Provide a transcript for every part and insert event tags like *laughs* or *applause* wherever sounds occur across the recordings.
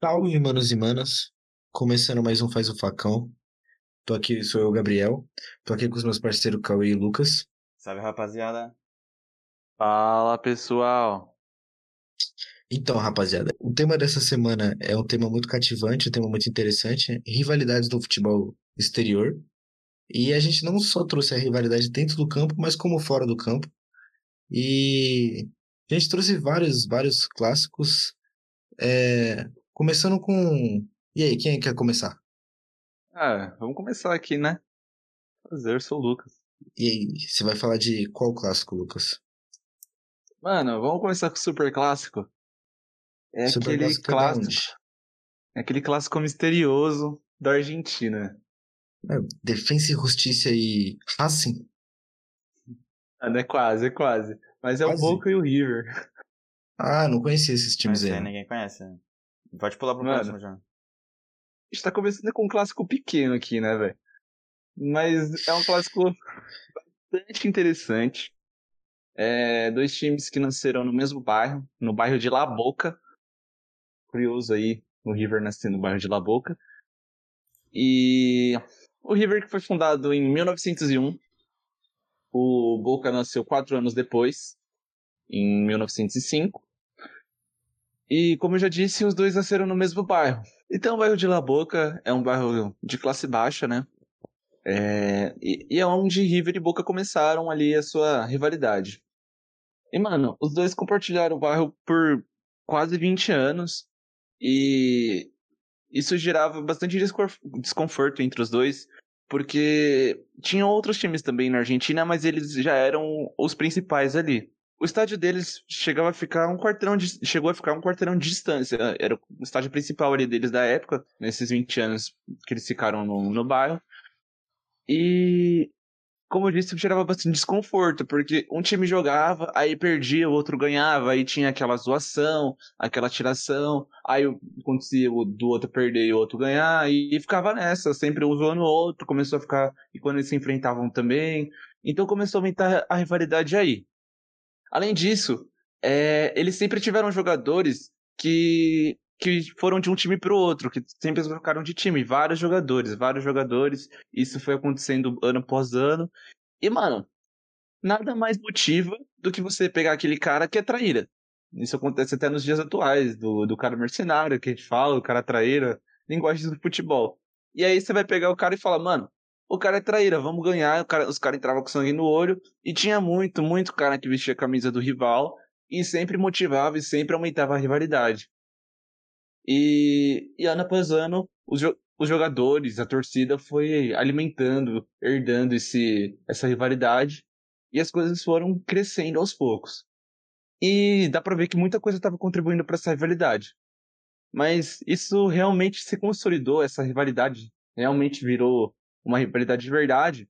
Salve, manos e manas. Começando mais um Faz o Facão. Tô aqui, sou eu, Gabriel. Tô aqui com os meus parceiros Cauê e Lucas. Salve, rapaziada. Fala, pessoal. Então, rapaziada, o tema dessa semana é um tema muito cativante, um tema muito interessante, rivalidades do futebol exterior. E a gente não só trouxe a rivalidade dentro do campo, mas como fora do campo. E a gente trouxe vários, vários clássicos. É, começando com. E aí, quem quer começar? Ah, vamos começar aqui, né? Prazer, eu sou o Lucas. E aí, você vai falar de qual clássico, Lucas? Mano, vamos começar com o super clássico. É Super aquele clássico é clássico. onde? É aquele clássico misterioso da Argentina. É, Defensa e Justiça e Racing? Ah, não é quase, é quase. Mas é Quase. o Boca e o River. Ah, não conhecia esses times Mas aí. aí ninguém conhece. né? Pode pular pro Mano. próximo já. A gente tá começando com um clássico pequeno aqui, né, velho? Mas é um clássico bastante interessante. É, dois times que nasceram no mesmo bairro, no bairro de La Boca. Curioso aí, o River nasceu no bairro de La Boca. E o River que foi fundado em 1901. O Boca nasceu quatro anos depois, em 1905. E como eu já disse, os dois nasceram no mesmo bairro. Então, o bairro de La Boca é um bairro de classe baixa, né? É, e, e é onde River e Boca começaram ali a sua rivalidade. E, mano, os dois compartilharam o bairro por quase 20 anos. E isso gerava bastante desconforto entre os dois. Porque tinham outros times também na Argentina, mas eles já eram os principais ali. O estádio deles chegava a ficar um quarteirão de, chegou a ficar um quarteirão de distância. Era o estádio principal ali deles da época, nesses 20 anos que eles ficaram no, no bairro. E, como eu disse, gerava bastante desconforto, porque um time jogava, aí perdia, o outro ganhava, aí tinha aquela zoação, aquela tiração, aí acontecia o do outro perder e o outro ganhar, e ficava nessa, sempre um zoando o outro, começou a ficar, e quando eles se enfrentavam também, então começou a aumentar a rivalidade aí. Além disso, é, eles sempre tiveram jogadores que, que foram de um time para o outro, que sempre trocaram de time. Vários jogadores, vários jogadores. Isso foi acontecendo ano após ano. E, mano, nada mais motiva do que você pegar aquele cara que é traíra. Isso acontece até nos dias atuais, do, do cara mercenário que a gente fala, o cara traíra, linguagem do futebol. E aí você vai pegar o cara e fala, mano, o cara é traíra, vamos ganhar. Cara- os caras entravam com sangue no olho. E tinha muito, muito cara que vestia a camisa do rival e sempre motivava e sempre aumentava a rivalidade. E, e ano após ano, os, jo- os jogadores, a torcida foi alimentando, herdando esse, essa rivalidade e as coisas foram crescendo aos poucos. E dá pra ver que muita coisa estava contribuindo para essa rivalidade. Mas isso realmente se consolidou, essa rivalidade realmente virou uma rivalidade de verdade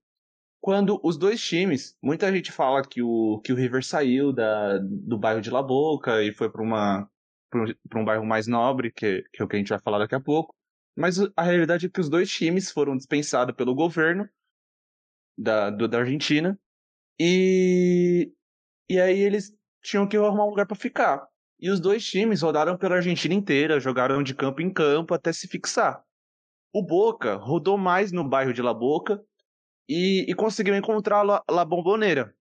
quando os dois times, muita gente fala que o, que o River saiu da, do bairro de La Boca e foi para uma para um bairro mais nobre, que, que é o que a gente vai falar daqui a pouco. Mas a realidade é que os dois times foram dispensados pelo governo da, do- da Argentina e, e aí eles tinham que arrumar um lugar para ficar. E os dois times rodaram pela Argentina inteira, jogaram de campo em campo até se fixar. O Boca rodou mais no bairro de La Boca e, e conseguiu encontrar La, La Bombonera.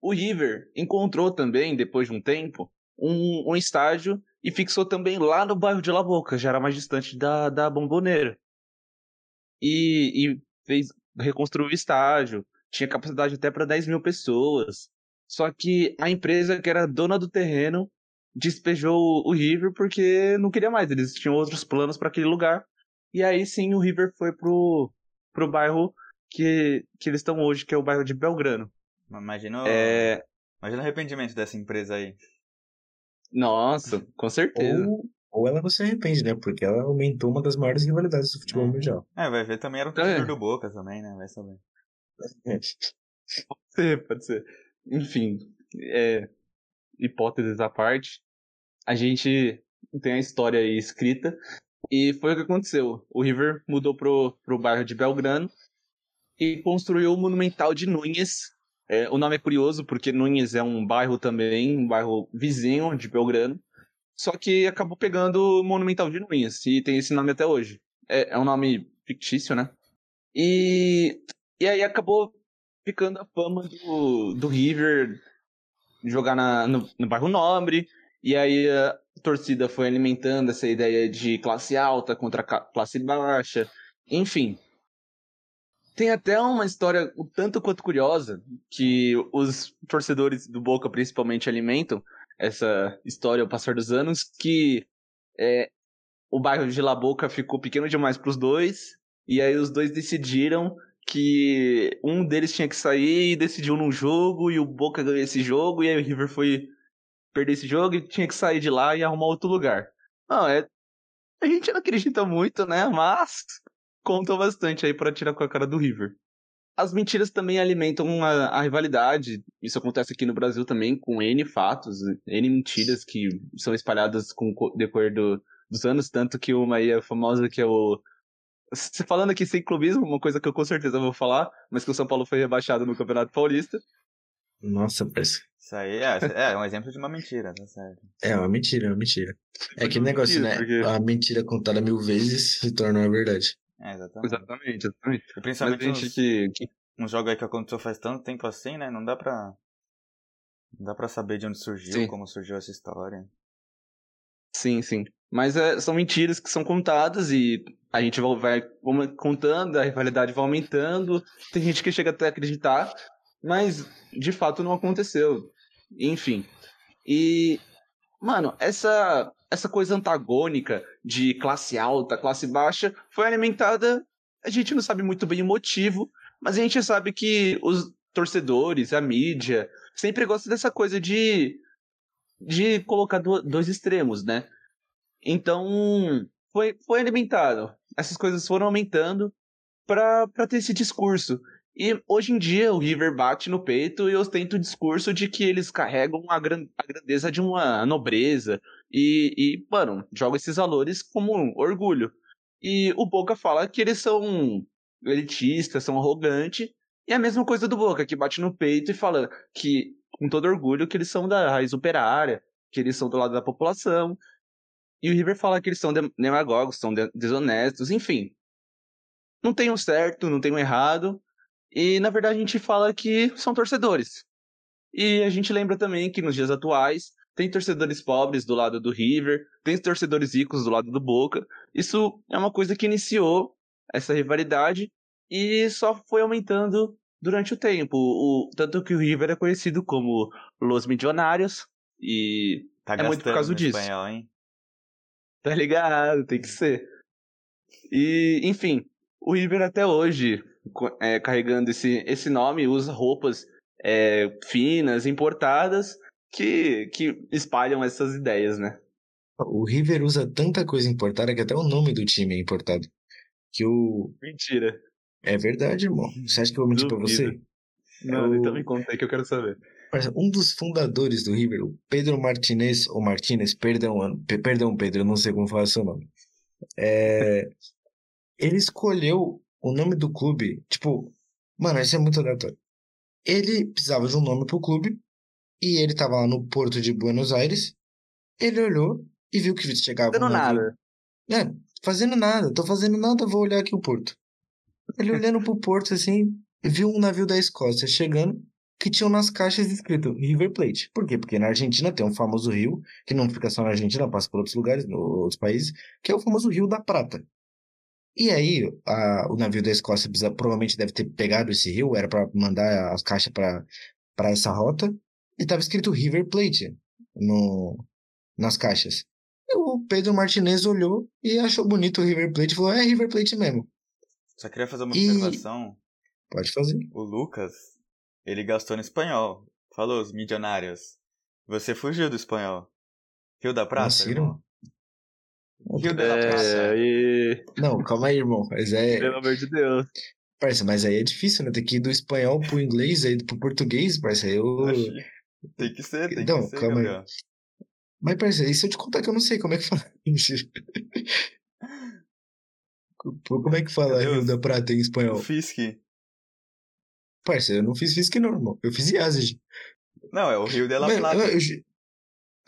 O River encontrou também, depois de um tempo, um, um estádio e fixou também lá no bairro de La Boca, já era mais distante da, da Bombonera. E, e fez, reconstruiu o estádio, tinha capacidade até para 10 mil pessoas. Só que a empresa que era dona do terreno despejou o River porque não queria mais, eles tinham outros planos para aquele lugar. E aí sim o River foi pro, pro bairro que, que eles estão hoje, que é o bairro de Belgrano. Mas Imagina, o- É. imagina o arrependimento dessa empresa aí. Nossa, com certeza. Ou, ou ela não se arrepende, né? Porque ela aumentou uma das maiores rivalidades do futebol É. mundial. É, vai ver também era um torcedor do Boca também, né? Vai saber. É. Pode ser, pode ser. Enfim, é, hipóteses à parte, a gente tem a história aí escrita e foi o que aconteceu. O River mudou pro, pro bairro de Belgrano e construiu o Monumental de Núñez. É, o nome é curioso porque Núñez é um bairro também, um bairro vizinho de Belgrano. só que acabou pegando o Monumental de Nunes, e tem esse nome até hoje. É, é um nome fictício, né? E, e aí acabou ficando a fama do, do River jogar na, no, no bairro Nobre, e aí a torcida foi alimentando essa ideia de classe alta contra classe baixa, enfim. Tem até uma história tanto quanto curiosa que os torcedores do Boca principalmente alimentam essa história ao passar dos anos, que é, o bairro de La Boca ficou pequeno demais para os dois, e aí os dois decidiram que um deles tinha que sair e decidiu num jogo, e o Boca ganhou esse jogo, e aí o River foi perder esse jogo e tinha que sair de lá e arrumar outro lugar. Não, é. A gente não acredita muito, né? Mas conta bastante aí para tirar com a cara do River. As mentiras também alimentam a, a, rivalidade. Isso acontece aqui no Brasil também, com N fatos, N mentiras que são espalhadas com o decorrer do, dos anos. Tanto que uma aí é famosa, que é o. Falando aqui sem clubismo, uma coisa que eu com certeza vou falar, mas que o São Paulo foi rebaixado no Campeonato Paulista. Nossa, parece. Isso aí é, é um exemplo de uma mentira, tá certo? É uma mentira, é uma mentira. É aquele negócio, né? Porque... A mentira contada mil vezes *laughs* se torna uma verdade. É, exatamente. Exatamente, exatamente. E principalmente gente uns, que, que... um jogo aí que aconteceu faz tanto tempo assim, né? Não dá pra. Não dá pra saber de onde surgiu, sim. como surgiu essa história. Sim, sim. Mas é, são mentiras que são contadas e a gente vai, vai contando, a rivalidade vai aumentando. Tem gente que chega até a acreditar, mas de fato não aconteceu. Enfim. E, mano, essa essa coisa antagônica de classe alta, classe baixa, foi alimentada. A gente não sabe muito bem o motivo, mas a gente sabe que os torcedores, a mídia, sempre gostam dessa coisa de, de colocar do, dois extremos, né? Então, foi, foi alimentado. Essas coisas foram aumentando para ter esse discurso. E hoje em dia o River bate no peito e ostenta o discurso de que eles carregam a, gran a grandeza de uma nobreza, e, e, mano, joga esses valores como um orgulho. E o Boca fala que eles são elitistas, são arrogantes. E é a mesma coisa do Boca, que bate no peito e fala que, com todo orgulho, que eles são da raiz operária, que eles são do lado da população. E o River fala que eles são demagogos, são desonestos, enfim. Não tem um certo, não tem um errado. E na verdade a gente fala que são torcedores. E a gente lembra também que nos dias atuais tem torcedores pobres do lado do River, tem torcedores ricos do lado do Boca. Isso é uma coisa que iniciou essa rivalidade e só foi aumentando durante o tempo. O, tanto que o River é conhecido como Los Milionários e tá é muito por causa disso. Espanhol, hein? Tá ligado, tem que ser. E, enfim, o River até hoje, é, carregando esse, esse nome, usa roupas é, finas, importadas, que, que espalham essas ideias, né? O River usa tanta coisa importada que até o nome do time é importado. Que o. Mentira. É verdade, irmão. Você acha que eu vou mentir pra você? Não, é o... então me conta aí que eu quero saber. Um dos fundadores do River, o Pedro Martinez, ou Martinez, perdão, perdão, Pedro, eu não sei como falar seu nome. É... *laughs* ele escolheu o nome do clube, tipo, mano, isso é muito aleatório. Ele precisava de um nome pro clube e ele tava lá no porto de Buenos Aires. Ele olhou e viu que chegava. Fazendo um nada. É, fazendo nada. Tô fazendo nada, vou olhar aqui o porto. Ele *laughs* olhando pro porto assim, viu um navio da Escócia chegando que tinham nas caixas escrito River Plate. Por quê? Porque na Argentina tem um famoso rio, que não fica só na Argentina, passa por outros lugares, outros países, que é o famoso Rio da Prata. E aí, a, o navio da Escócia provavelmente deve ter pegado esse rio, era para mandar as caixas para essa rota, e tava escrito River Plate no, nas caixas. E o Pedro Martinez olhou e achou bonito o River Plate e falou: é River Plate mesmo. Só queria fazer uma e... observação. Pode fazer. O Lucas, ele gastou no espanhol. Falou, os milionários. Você fugiu do espanhol. Rio da Praça, Nossa, irmão. Rio da é, Praça. E... Não, calma aí, irmão. Mas é... Pelo amor de Deus. Parça, mas aí é difícil, né? Tem que ir do espanhol pro inglês, aí pro português, parça. Eu... Tem que ser, tem não, que ser, calma Gabriel. Aí. Mas, parceiro, e se eu te contar que eu não sei como é que fala *laughs* Como é que fala Rio da Prata em espanhol? Fisk. Parceiro, eu não fiz Fisk não, irmão. Eu fiz Yazid. Não, é o Rio de la Plata. Eu, eu,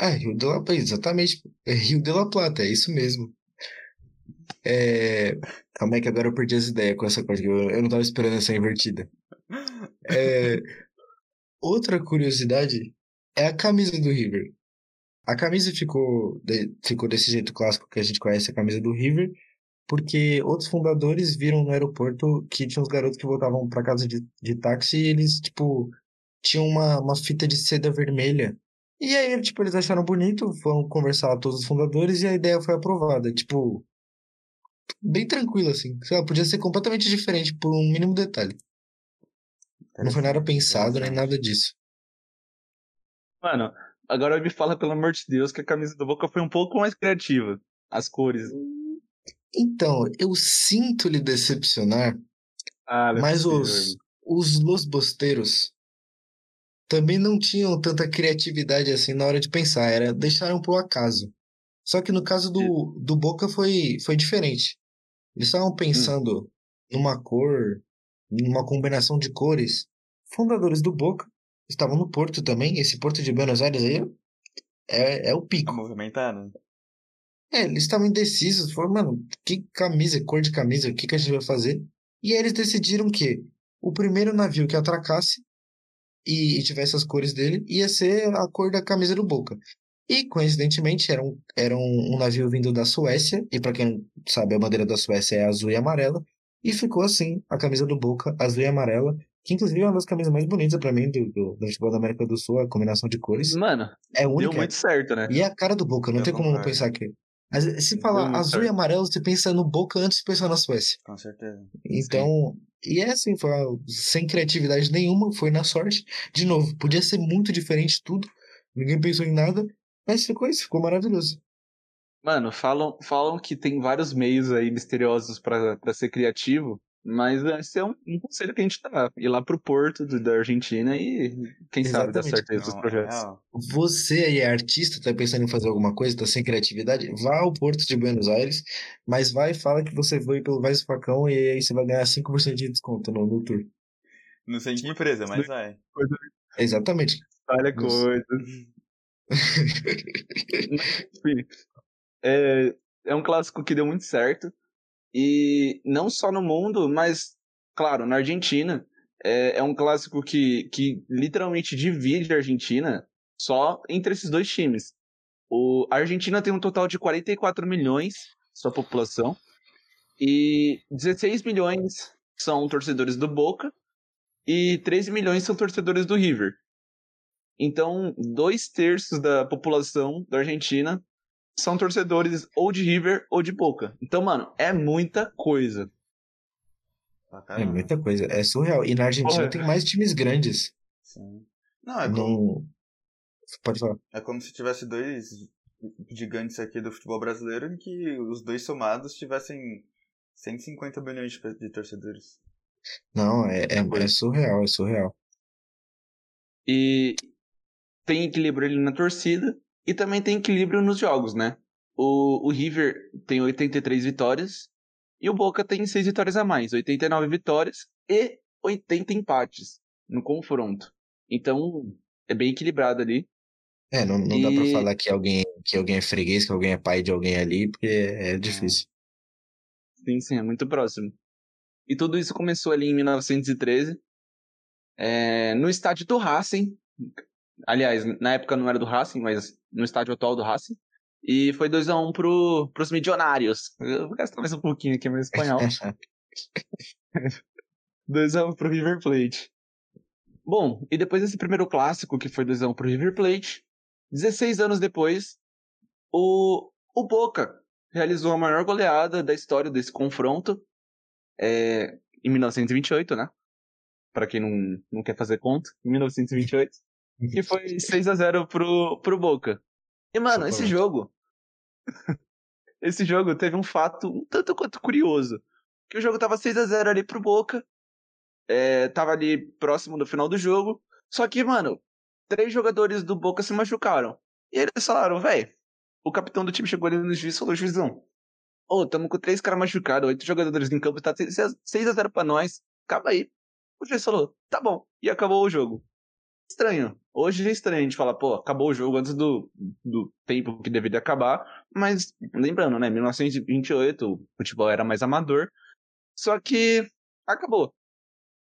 Ah, Rio de la Plata, exatamente. É Rio de la Plata, é isso mesmo. É... Calma aí que agora eu perdi as ideias com essa coisa, eu, eu não tava esperando essa invertida. É... Outra curiosidade é a camisa do River. A camisa ficou, de, ficou desse jeito clássico que a gente conhece, a camisa do River, porque outros fundadores viram no aeroporto que tinha uns garotos que voltavam para casa de, de táxi e eles, tipo, tinham uma, uma fita de seda vermelha. E aí, tipo, eles acharam bonito, foram conversar com todos os fundadores e a ideia foi aprovada. Tipo, bem tranquilo, assim. Lá, podia ser completamente diferente por um mínimo detalhe. Não foi nada pensado nem nada disso. Mano, agora me fala, pelo amor de Deus, que a camisa do Boca foi um pouco mais criativa. As cores. Então, eu sinto lhe decepcionar, Ah, mas os, os Los Bosteiros também não tinham tanta criatividade assim na hora de pensar, era deixaram pro acaso. Só que no caso do, do Boca foi, foi diferente. Eles estavam pensando numa cor, numa combinação de cores. Fundadores do Boca estavam no Porto também. Esse Porto de Buenos Aires aí é, é o Tá pico. movimentado. É, eles estavam indecisos. Falaram, mano, que camisa, cor de camisa, o que, que a gente vai fazer? E aí eles decidiram que o primeiro navio que atracasse e, e tivesse as cores dele ia ser a cor da camisa do Boca. E, coincidentemente, era um, era um, um navio vindo da Suécia, e para quem não sabe, a bandeira da Suécia é azul e amarela, e ficou assim, a camisa do Boca, azul e amarela, que inclusive é uma das camisas mais bonitas para mim do, do, do futebol da América do Sul, a combinação de cores. Mano, É deu única, muito certo, né? e é a cara do Boca, não Eu tem como não pensar que. Mas se Deu falar azul e certo. amarelo, você pensa no Boca antes de pensar na Suécia. Com certeza. Então, e é assim, foi sem criatividade nenhuma, foi na sorte. De novo, podia ser muito diferente tudo, ninguém pensou em nada, mas ficou isso, ficou maravilhoso. Mano, falam, falam que tem vários meios aí misteriosos pra ser criativo, mas esse é um, um conselho que a gente dá. Ir lá pro Porto do- da Argentina e quem sabe dar Exatamente. certo aí os seus Não, é projetos. real. Você aí é artista, tá pensando em fazer alguma coisa, tá sem criatividade, vá ao Porto de Buenos Aires, mas vai e fala que você foi pelo Vais Facão e aí você vai ganhar 5% de desconto no, no tour. Não sei em que empresa, mas vai. Exatamente. Olha Nossa. coisa. Enfim, é, é um clássico que deu muito certo. E não só no mundo, mas, claro, na Argentina. É, é um clássico que, que literalmente divide a Argentina só entre esses dois times. O, a Argentina tem um total de 44 milhões, sua população, e 16 milhões são torcedores do Boca e 13 milhões são torcedores do River. Então, dois terços da população da Argentina são torcedores ou de River ou de Boca. Então, mano, é muita coisa. É muita coisa, é surreal. E na Argentina Porra. tem mais times grandes. Sim. Não, é como, Não... Pode falar. é como se tivesse dois gigantes aqui do futebol brasileiro em que os dois somados tivessem 150 milhões de, torcedores. Não, é, é, é surreal, é surreal. E tem equilíbrio ali na torcida e também tem equilíbrio nos jogos, né? O, o River tem 83 vitórias e o Boca tem 6 vitórias a mais, 89 vitórias e 80 empates no confronto. Então, é bem equilibrado ali. É, não, não dá pra E- falar que alguém, que alguém é freguês, que alguém é pai de alguém ali, porque é difícil. Sim, sim, é muito próximo. E tudo isso começou ali em 1913, é, no estádio do Racing. Aliás, na época não era do Racing, mas no estádio atual do Racing. E foi 2x1 pro, pros milionários. Eu vou gastar mais um pouquinho aqui no espanhol. *laughs* 2x1 pro River Plate. Bom, e depois desse primeiro clássico, que foi 2x1 pro River Plate, 16 anos depois, o, o Boca realizou a maior goleada da história desse confronto, é, em 1928, né? Pra quem não, não quer fazer conta, em 1928. Que foi 6 a 0 pro, pro Boca. E, mano, esse jogo. *laughs* esse jogo teve um fato um tanto quanto curioso. Que o jogo tava 6 a 0 ali pro Boca. É, tava ali próximo do final do jogo. Só que, mano, três jogadores do Boca se machucaram. E eles falaram, velho. O capitão do time chegou ali no juiz e falou: juizão. Ô, tamo com três caras machucados, oito jogadores em campo, tá 6 a 0 pra nós. Acaba aí. O juiz falou: tá bom. E acabou o jogo. estranho. Hoje é estranho a gente falar, pô, acabou o jogo antes do, do tempo que deveria acabar. Mas, lembrando, né? 1928, o futebol era mais amador. Só que acabou.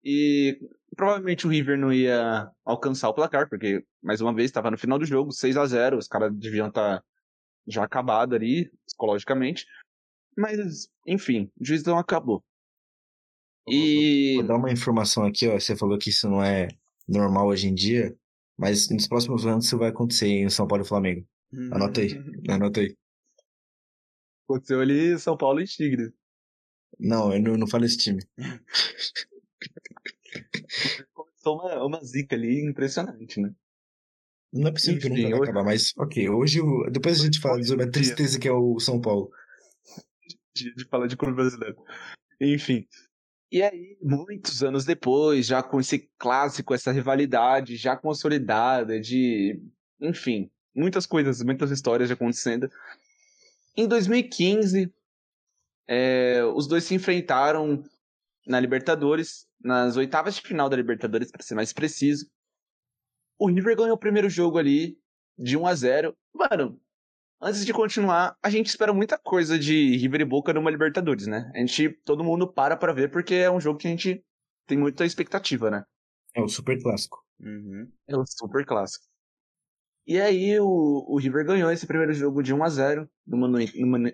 E provavelmente o River não ia alcançar o placar, porque, mais uma vez, estava no final do jogo, 6 a 0 Os caras deviam estar tá já acabado ali, psicologicamente. Mas, enfim, o juiz não acabou. E... Vou dar uma informação aqui, ó. Você falou que isso não é normal hoje em dia, mas nos próximos anos isso vai acontecer em São Paulo e Flamengo. Anota aí, anota aí. Aconteceu ali São Paulo e Tigre. Não, eu não, não falo esse time. *laughs* Começou uma, uma zica ali impressionante, né? Não é possível Enfim, que nunca vai hoje... acabar, mas ok, hoje depois a gente fala sobre a tristeza que é o São Paulo. De, de falar de clube brasileiro. Enfim. E aí, muitos anos depois, já com esse clássico, essa rivalidade já consolidada, de. Enfim, muitas coisas, muitas histórias acontecendo. Em 2015, é, os dois se enfrentaram na Libertadores, nas oitavas de final da Libertadores, para ser mais preciso. O River ganhou o primeiro jogo ali de 1 a 0. Mano, antes de continuar, a gente espera muita coisa de River e Boca numa Libertadores, né? A gente, todo mundo para pra ver porque é um jogo que a gente tem muita expectativa, né? É o super clássico. Uhum. É o super clássico. E aí o, o River ganhou esse primeiro jogo de 1 a 0 no Monumento. No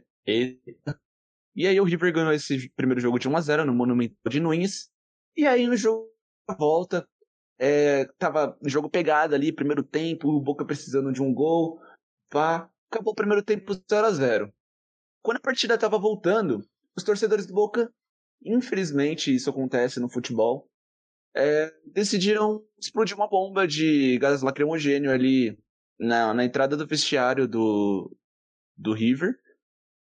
E aí o River ganhou esse primeiro jogo de 1 a 0 no Monumento de Nunes. E aí no jogo volta, é, tava jogo pegado ali, primeiro tempo, o Boca precisando de um gol. Pá, acabou o primeiro tempo 0 a 0 Quando a partida tava voltando, os torcedores do Boca, infelizmente isso acontece no futebol, é, decidiram explodir uma bomba de gás lacrimogênio ali na, na entrada do vestiário do, do River.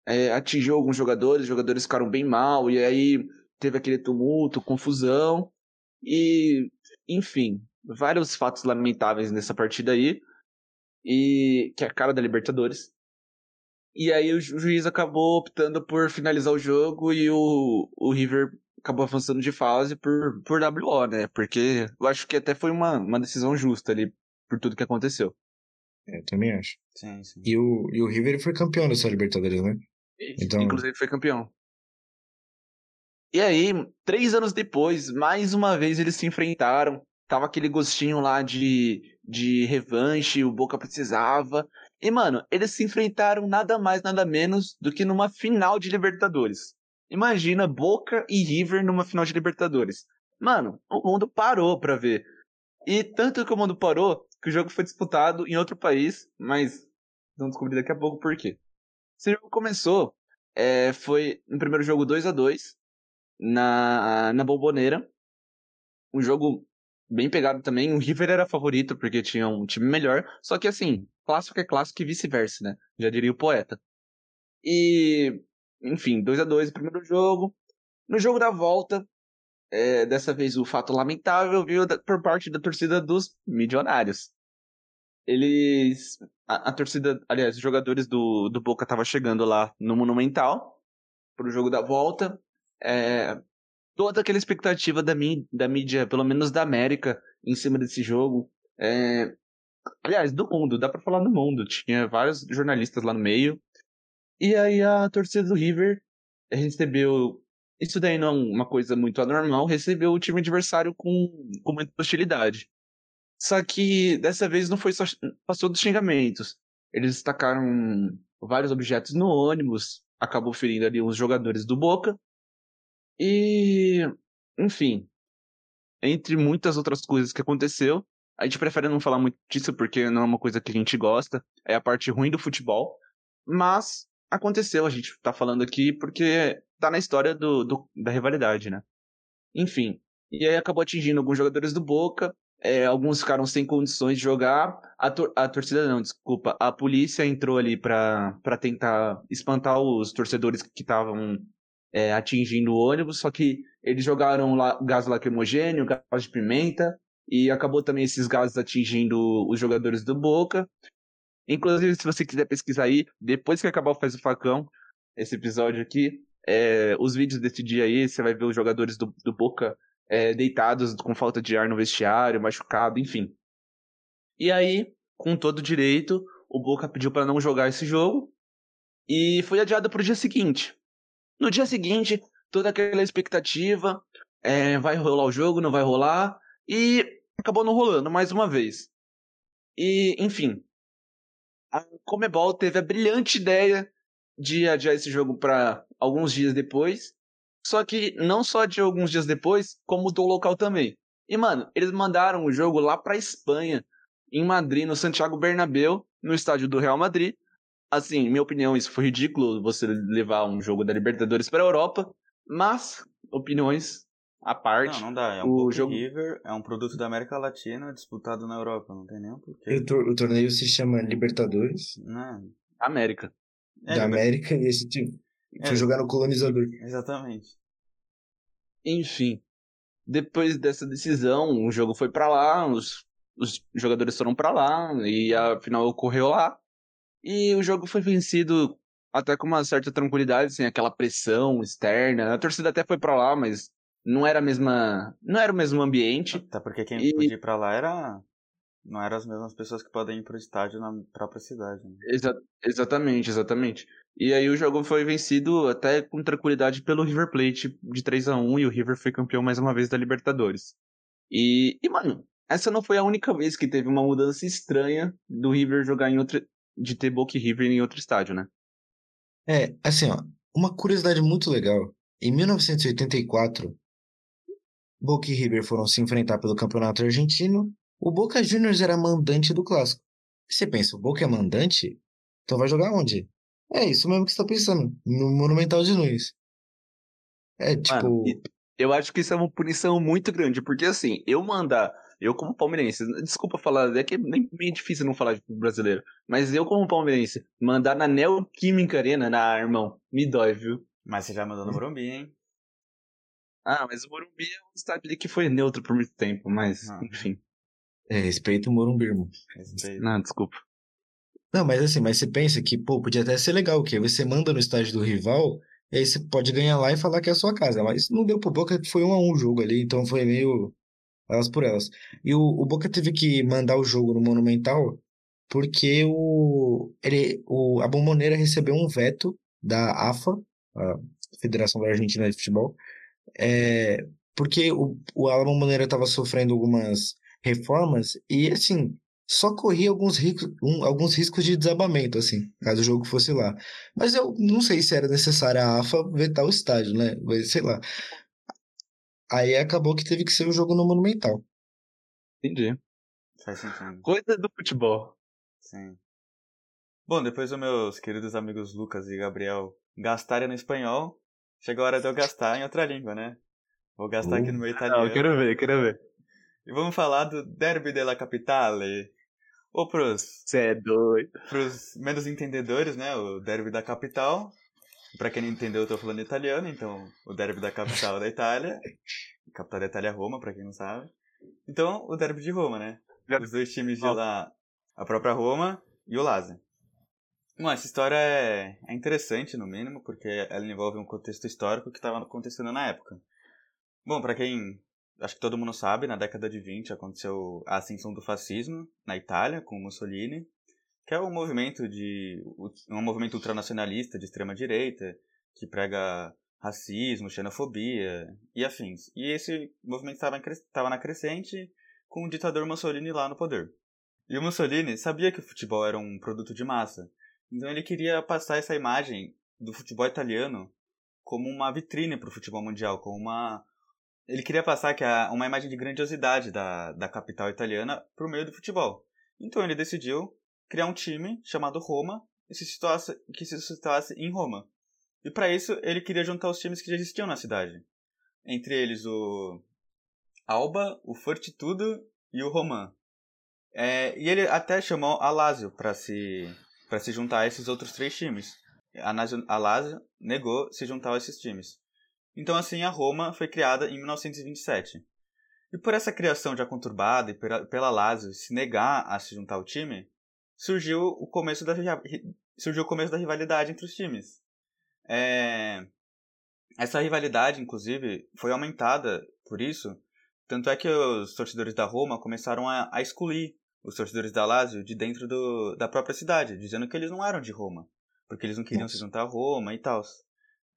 É, atingiu alguns jogadores, os jogadores ficaram bem mal, e aí teve aquele tumulto, confusão. E, enfim, vários fatos lamentáveis nessa partida aí. E que é a cara da Libertadores. E aí o juiz acabou optando por finalizar o jogo e o, o River acabou avançando de fase por, por WO, né? Porque eu acho que até foi uma, uma decisão justa ali por tudo que aconteceu. É, também acho. Sim, sim. E o, e o River foi campeão dessa Libertadores, né? Então... Inclusive foi campeão. E aí, três anos depois, mais uma vez eles se enfrentaram. Tava aquele gostinho lá de, de revanche, o Boca precisava. E, mano, eles se enfrentaram nada mais, nada menos do que numa final de Libertadores. Imagina Boca e River numa final de Libertadores. Mano, o mundo parou pra ver. E tanto que o mundo parou, que o jogo foi disputado em outro país, mas vamos descobrir daqui a pouco por quê. Esse jogo começou, é, foi no primeiro jogo 2 a 2 na, na Bomboneira. Um jogo bem pegado também. O River era favorito porque tinha um time melhor. Só que assim, clássico é clássico e vice-versa, né? Já diria o poeta. E, enfim, 2 a 2 o primeiro jogo. No jogo da volta, é, dessa vez o fato lamentável da, por parte da torcida dos milionários. Eles. A, a, torcida, aliás, os jogadores do, do Boca estavam chegando lá no Monumental pro jogo da volta é, toda aquela expectativa da, da mídia, pelo menos da América, em cima desse jogo. É, aliás, do mundo, dá pra falar do mundo. Tinha vários jornalistas lá no meio. E aí a torcida do River recebeu. Isso daí não é uma coisa muito anormal, recebeu o time adversário com, com muita hostilidade. Só que dessa vez não foi só. passou dos xingamentos. Eles destacaram vários objetos no ônibus, acabou ferindo ali uns jogadores do Boca. E, enfim, entre muitas outras coisas que aconteceu, a gente prefere não falar muito disso porque não é uma coisa que a gente gosta, é a parte ruim do futebol, mas aconteceu, a gente tá falando aqui porque tá na história do, do da rivalidade, né? Enfim, e aí acabou atingindo alguns jogadores do Boca, é, alguns ficaram sem condições de jogar, a, tor a torcida não, desculpa, a polícia entrou ali para tentar espantar os torcedores que estavam é, atingindo o ônibus, só que eles jogaram lá, gás lacrimogênio, gás de pimenta, e acabou também esses gases atingindo os jogadores do Boca. Inclusive, se você quiser pesquisar aí, depois que acabar o Faz o Facão, esse episódio aqui, é, os vídeos desse dia aí, você vai ver os jogadores do, do Boca é, deitados com falta de ar no vestiário, machucado, enfim. E aí, com todo direito, o Boca pediu para não jogar esse jogo e foi adiado para o dia seguinte. No dia seguinte, toda aquela expectativa, é, vai rolar o jogo, não vai rolar, e acabou não rolando mais uma vez. E, enfim, a Comebol teve a brilhante ideia de adiar esse jogo para alguns dias depois. Só que não só de alguns dias depois, como do local também. E, mano, eles mandaram o jogo lá pra Espanha, em Madrid, no Santiago Bernabéu, no estádio do Real Madrid. Assim, minha opinião, isso foi ridículo, você levar um jogo da Libertadores pra Europa. Mas, opiniões à parte. Não, não dá. É um o jogo River, é um produto da América Latina disputado na Europa, não tem nenhum porquê. O, tor o torneio se chama Libertadores. Não. América. É, da América e esse time foi é, jogar no colonizador. Exatamente. Enfim, depois dessa decisão, o jogo foi para lá, os, os jogadores foram para lá e a final ocorreu lá. E o jogo foi vencido até com uma certa tranquilidade, sem aquela pressão externa. A torcida até foi para lá, mas não era a mesma, não era o mesmo ambiente. Até porque quem e... podia ir para lá era não eram as mesmas pessoas que podem ir pro estádio na própria cidade. Né? Exa exatamente, exatamente. E aí o jogo foi vencido até com tranquilidade pelo River Plate de 3 a 1 e o River foi campeão mais uma vez da Libertadores. E, e mano, essa não foi a única vez que teve uma mudança estranha do River jogar em outra de ter Boca River em outro estádio, né? É, assim, ó, uma curiosidade muito legal. Em 1984, Boca e River foram se enfrentar pelo Campeonato Argentino o Boca Juniors era mandante do clássico. Você pensa, o Boca é mandante? Então vai jogar onde? É isso mesmo que você tá pensando, no Monumental de Nunes. É tipo. Mano, eu acho que isso é uma punição muito grande, porque assim, eu mandar, eu como palmeirense, desculpa falar, é que é nem bem difícil não falar de brasileiro, mas eu como palmeirense, mandar na Neoquímica Arena, na irmão, me dói, viu? Mas você já mandou no Morumbi, hein? Ah, mas o Morumbi é um estádio que foi neutro por muito tempo, mas, ah. enfim. É, respeito o Morumbi, irmão. Respeito. Não, desculpa. Não, mas assim, mas você pensa que, pô, podia até ser legal, que você manda no estádio do rival, e aí você pode ganhar lá e falar que é a sua casa. Mas não deu pro Boca, foi um a um o jogo ali, então foi meio elas por elas. E o, o Boca teve que mandar o jogo no Monumental porque o, ele, o, a Bomboneira recebeu um veto da AFA, a Federação da Argentina de Futebol, é, porque o, o a Bomboneira estava sofrendo algumas reformas e, assim, só corria alguns, riscos, um, alguns riscos de desabamento, assim, caso o jogo fosse lá. Mas eu não sei se era necessário a AFA vetar o estádio, né? Sei lá. Aí acabou que teve que ser o um jogo no Monumental. Entendi. Faz sentido. Coisa do futebol. Sim. Bom, depois os meus queridos amigos Lucas e Gabriel gastarem no espanhol, chegou a hora de eu gastar em outra língua, né? Vou gastar uh, aqui no meu italiano. Não, quero ver, quero ver. E vamos falar do Derby della Capitale. Ou pros. Cê é doido. Pros menos entendedores, né? O Derby da Capital. Pra quem não entendeu, eu tô falando italiano, então o Derby da Capital da Itália. Capital da Itália é Roma, pra quem não sabe. Então, o Derby de Roma, né? Os dois times de lá, a própria Roma e o Lazio. Bom, essa história é, é interessante, no mínimo, porque ela envolve um contexto histórico que estava acontecendo na época. Bom, para quem acho que todo mundo sabe, na década de 20 aconteceu a ascensão do fascismo na Itália, com Mussolini, que é um movimento de um movimento ultranacionalista de extrema direita, que prega racismo, xenofobia e afins. E esse movimento estava na crescente com o ditador Mussolini lá no poder. E o Mussolini sabia que o futebol era um produto de massa, então ele queria passar essa imagem do futebol italiano como uma vitrine para o futebol mundial, como uma ele queria passar que uma imagem de grandiosidade da, da capital italiana por meio do futebol. Então ele decidiu criar um time chamado Roma e se situasse, que se situasse em Roma. E para isso ele queria juntar os times que já existiam na cidade. Entre eles o Alba, o Fortitudo e o Roman. É, e ele até chamou a Lazio para se, se juntar a esses outros três times. A, Lazio negou se juntar a esses times. Então, assim, a Roma foi criada em 1927. E por essa criação já conturbada e pela Lazio se negar a se juntar ao time, surgiu o começo da, surgiu o começo da rivalidade entre os times. É... Essa rivalidade, inclusive, foi aumentada por isso, tanto é que os torcedores da Roma começaram a, a excluir os torcedores da Lazio de dentro do, da própria cidade, dizendo que eles não eram de Roma, porque eles não queriam Nossa. se juntar a Roma e tal.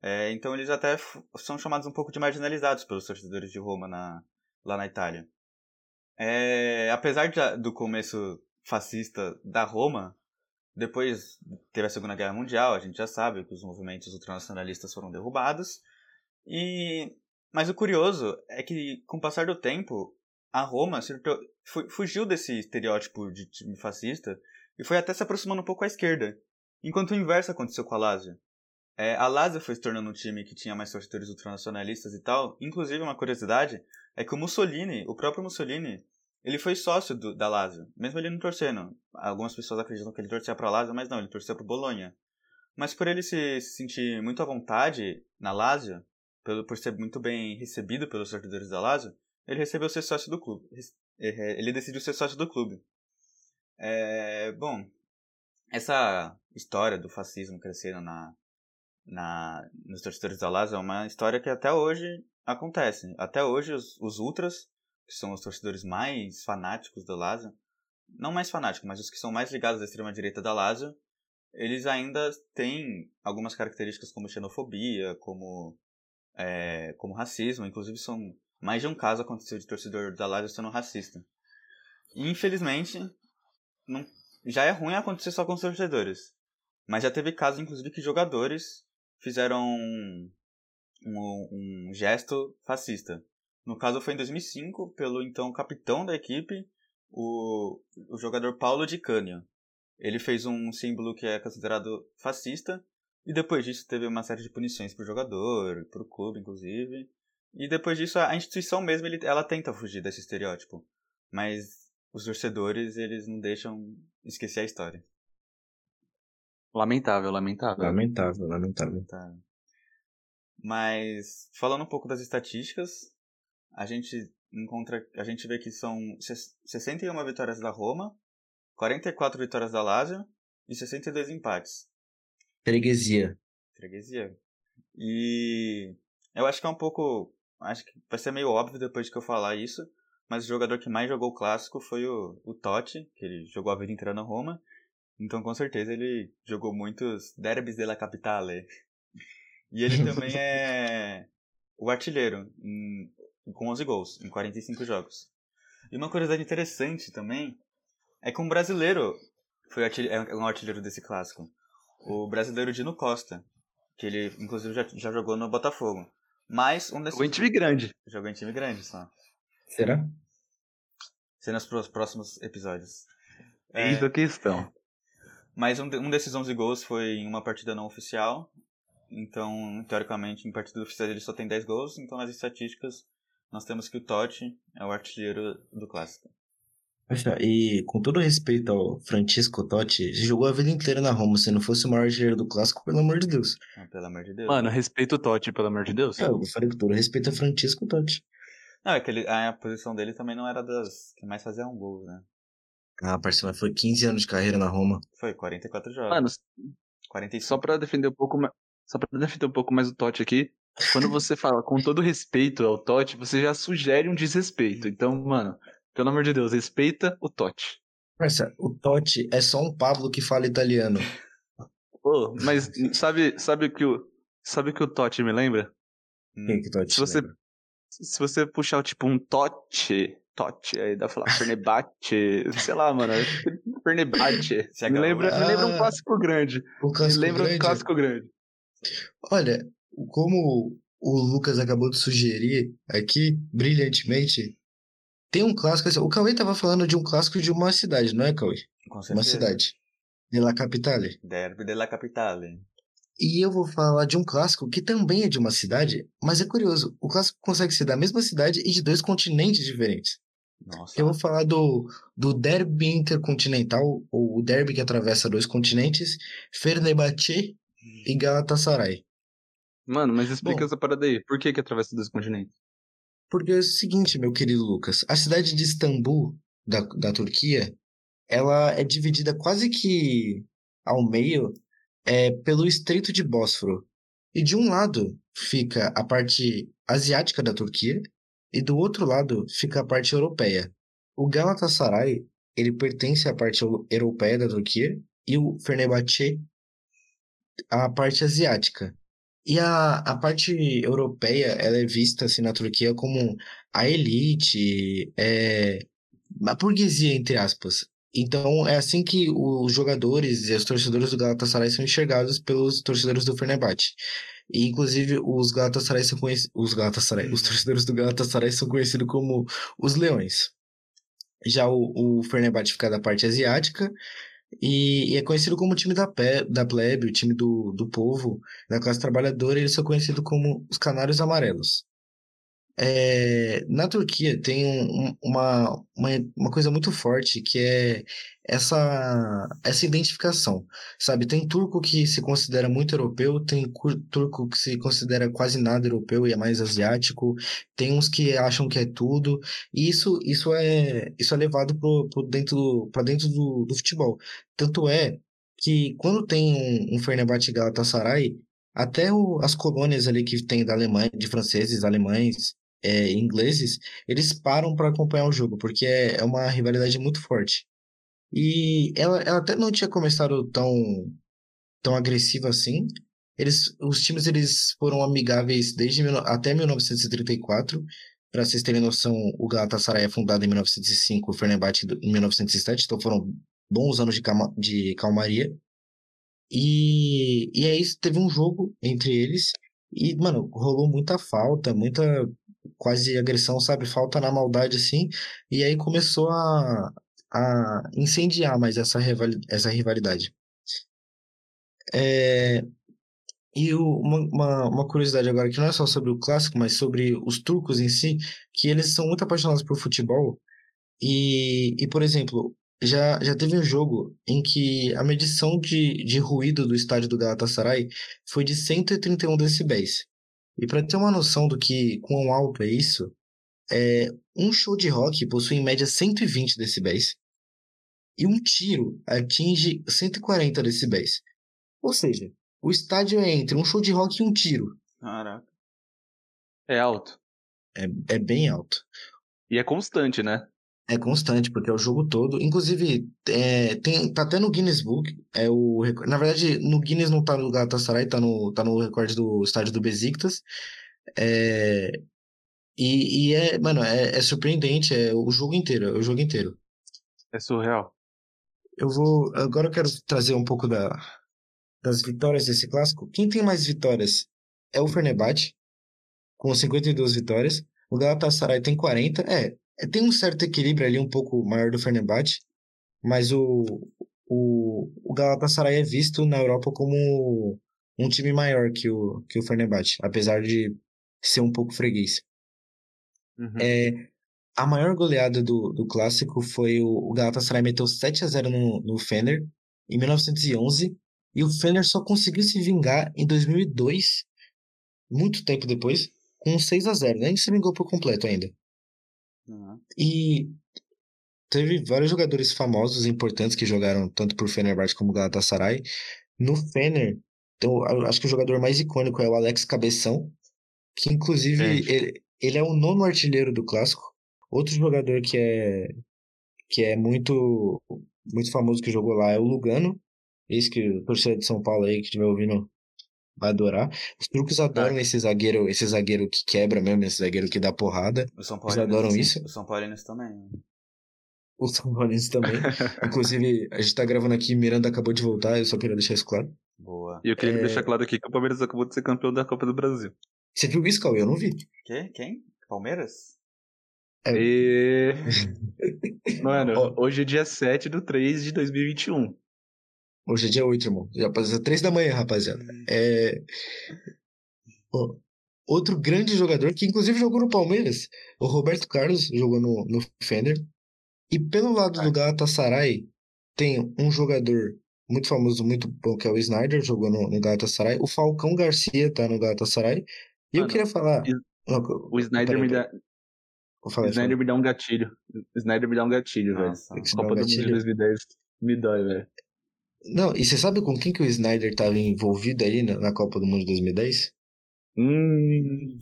É, então eles até são chamados um pouco de marginalizados pelos torcedores de Roma na, lá na Itália. É, apesar de, do começo fascista da Roma, depois teve a Segunda Guerra Mundial, a gente já sabe que os movimentos ultranacionalistas foram derrubados. E mas o curioso é que com o passar do tempo, a Roma fugiu desse estereótipo de time fascista e foi até se aproximando um pouco à esquerda, enquanto o inverso aconteceu com a Lazio. É, a Lazio foi se tornando um time que tinha mais torcedores ultranacionalistas e tal. Inclusive, uma curiosidade é que o Mussolini, o próprio Mussolini, ele foi sócio do, da Lazio, mesmo ele não torcendo. Algumas pessoas acreditam que ele torcia para a Lazio, mas não, ele torceu para o Bolonha. Mas por ele se, se, sentir muito à vontade na Lazio, pelo, por ser muito bem recebido pelos torcedores da Lazio, ele recebeu ser sócio do clube. É, ele decidiu ser sócio do clube. É, bom, essa história do fascismo crescendo na, na, nos torcedores da Lazio é uma história que até hoje acontece. Até hoje os, os ultras que são os torcedores mais fanáticos do Lazio, não mais fanáticos, mas os que são mais ligados à extrema-direita da Lazio, eles ainda têm algumas características como xenofobia, como, é, como racismo, inclusive são mais de um caso aconteceu de torcedor da Lazio sendo racista. E, infelizmente, não, já é ruim acontecer só com os torcedores. Mas já teve casos, inclusive, que jogadores fizeram um, um, um gesto fascista. No caso foi em 2005, pelo então capitão da equipe, o, o jogador Paulo Di Canio. Ele fez um símbolo que é considerado fascista, e depois disso teve uma série de punições para o jogador, para o clube, inclusive. E depois disso a instituição mesmo ele, ela tenta fugir desse estereótipo. Mas os torcedores, eles não deixam esquecer a história. Lamentável, lamentável. Lamentável, lamentável. lamentável. Mas falando um pouco das estatísticas, a gente encontra, a gente vê que são 61 vitórias da Roma, 44 vitórias da Lazio e 62 empates. Freguesia. Freguesia. E eu acho que é um pouco, acho que vai ser meio óbvio depois que eu falar isso, mas o jogador que mais jogou o clássico foi o, o Totti, que ele jogou a vida inteira na Roma. Então, com certeza, ele jogou muitos derbys della capitale. E ele *laughs* também é o artilheiro. Em com 11 gols em 45 jogos. E uma curiosidade interessante também é que um brasileiro foi é um artilheiro desse clássico. O brasileiro Dino Costa, que ele inclusive já, já jogou no Botafogo. Mas um desses... Jogou em time grande. Jogou em time grande só. Será? Será nos próximos episódios. Eis é, a questão. Mas um, um desses 11 gols foi em uma partida não oficial. Então, teoricamente, em partida oficial ele só tem 10 gols. Então, nas estatísticas, nós temos que o Totti é o artilheiro do clássico. Poxa, e com todo respeito ao Francisco Totti, jogou a vida inteira na Roma. Se não fosse o maior artilheiro do clássico, pelo amor de Deus. Ah, pelo amor de Deus. Mano, respeito o Totti, pelo amor de Deus. É, eu falei com todo respeito a Francisco Totti. Não, é que ele, a posição dele também não era das que mais faziam gols, né? Ah, parceiro, mas foi 15 anos de carreira na Roma. Foi, 44 jogos. Mano, 45. só pra defender um pouco mais. Só pra defender um pouco mais o Totti aqui, quando você fala com todo respeito ao Totti, você já sugere um desrespeito. Então, mano, pelo amor de Deus, respeita o Totti. Parça, o Totti é só um Pablo que fala italiano. Pô, mas sabe, sabe que o sabe que o Totti me lembra? Quem que o Totti se você, lembra? Se você puxar tipo um Totti, Totti, aí dá pra falar Fernebate, sei lá, mano, Fernebate. Me lembra, ah, me lembra um clássico grande. O clássico me lembra grande? um clássico grande. Olha, como o Lucas acabou de sugerir aqui, brilhantemente, tem um clássico. Assim, o Cauê tava falando de um clássico de uma cidade, não é, Cauê? Com certeza. Uma cidade. De La Capitale. Derby de La Capitale. E eu vou falar de um clássico que também é de uma cidade, mas é curioso. O clássico consegue ser da mesma cidade e de dois continentes diferentes. Nossa. Eu vou falar do, do derby intercontinental, ou o derby que atravessa dois continentes, Fenerbahçe hum. e Galatasaray. Mano, mas explica Bom, essa parada aí. Por que que atravessa dois continentes? Porque é o seguinte, meu querido Lucas. A cidade de Istambul, da, da Turquia, ela é dividida quase que ao meio é, pelo Estreito de Bósforo. E de um lado fica a parte asiática da Turquia e do outro lado fica a parte europeia. O Galatasaray ele pertence à parte europeia da Turquia e o Fenerbahçe à parte asiática. E a, a parte europeia, ela é vista assim na Turquia como a elite, é, a burguesia, entre aspas. Então é assim que os jogadores e os torcedores do Galatasaray são enxergados pelos torcedores do Fenerbahçe. E, inclusive, os Galatasaray são conhecidos. Os Galatasaray, os torcedores do Galatasaray são conhecidos como os Leões. Já o, o Fenerbahçe fica da parte asiática e, e, é conhecido como o time da, pe, da plebe, o time do, do povo, da classe trabalhadora, eles são conhecidos como os Canários Amarelos. É, na Turquia tem um, uma, uma, uma coisa muito forte que é essa, essa identificação, sabe? Tem turco que se considera muito europeu, tem turco que se considera quase nada europeu e é mais asiático, tem uns que acham que é tudo, e isso, isso, é, isso é levado para dentro, pra dentro do, do futebol. Tanto é que quando tem um, um Fenerbahçe Galatasaray, até o, as colônias ali que tem da Alemanha, de franceses, alemães, é, ingleses, eles param para acompanhar o jogo, porque é, é uma rivalidade muito forte. E ela, ela até não tinha começado tão, tão agressiva assim. Eles, os times eles foram amigáveis desde até 1934. Para vocês terem noção, o Galatasaray é fundado em 1905, o Fenerbahçe em 1907, então foram bons anos de, calma, de calmaria. E, e aí teve um jogo entre eles e, mano, rolou muita falta, muita quase agressão, sabe? Falta na maldade, assim. E aí começou a, a incendiar mais essa, essa rivalidade. É, e o, uma, uma, curiosidade agora, que não é só sobre o clássico, mas sobre os turcos em si, que eles são muito apaixonados por futebol. E, e por exemplo, já, já teve um jogo em que a medição de, de ruído do estádio do Galatasaray foi de 131 decibéis. E para ter uma noção do que quão alto é isso, é, um show de rock possui em média 120 decibéis e um tiro atinge 140 decibéis. Ou seja, o estádio é entre um show de rock e um tiro. Caraca. É alto. É, é bem alto. E é constante, né? É constante, porque é o jogo todo. Inclusive, é, tem, tá até no Guinness Book. É o, na verdade, no Guinness não tá no Galatasaray, tá no, tá no recorde do estádio do Besiktas. É, e, e é, mano, é, é, surpreendente. É o jogo inteiro, é o jogo inteiro. É surreal. Eu vou. Agora eu quero trazer um pouco da, das vitórias desse clássico. Quem tem mais vitórias é o Fenerbahçe, com 52 vitórias. O Galatasaray tem 40. É, é, tem um certo equilíbrio ali, um pouco maior do Fenerbahçe, mas o, o, o Galatasaray é visto na Europa como um time maior que o, que o Fenerbahçe, apesar de ser um pouco freguês. Uhum. É, a maior goleada do, do clássico foi o, o Galatasaray meteu 7 a 0 no, no Fener em 1911 e o Fener só conseguiu se vingar em 2002, muito tempo depois, com 6 a 0 nem se vingou por completo ainda. E teve vários jogadores famosos e importantes que jogaram tanto por Fenerbahçe como Galatasaray. No Fener, então, acho que o jogador mais icônico é o Alex Cabeção, que inclusive ele, ele é o nono artilheiro do clássico. Outro jogador que é que é muito muito famoso que jogou lá é o Lugano, esse que o torcedor de São Paulo aí que estiver ouvindo vai adorar. Os turcos adoram ah. esse zagueiro, esse zagueiro que quebra mesmo, esse zagueiro que dá porrada. Os São Eles adoram isso. Os São Paulinos também. Os São Paulinos também. *laughs* Inclusive, a gente tá gravando aqui, Miranda acabou de voltar, eu só queria deixar isso claro. Boa. E eu queria é... deixar claro aqui que o Palmeiras acabou de ser campeão da Copa do Brasil. Você viu isso, Cauê? Eu não vi. Quem? Quem? Palmeiras? É. E... *laughs* Mano, hoje é dia 7 do 3 de 2021. Hoje é dia 8, irmão. Já passou 3 da manhã, rapaziada. É... outro grande jogador, que inclusive jogou no Palmeiras, o Roberto Carlos, jogou no, no Fender. E pelo lado do Galatasaray, tem um jogador muito famoso, muito bom, que é o Snyder, jogou no, no Galatasaray. O Falcão Garcia tá no Galatasaray. E eu queria falar. O Snyder me dá. o Snyder me dá um gatilho. O Snyder me dá um gatilho, velho. Copa do Mundo de 2010 me dói, velho. Não, e você sabe com quem que o Snyder estava envolvido ali na, na, Copa do Mundo de 2010? Hum.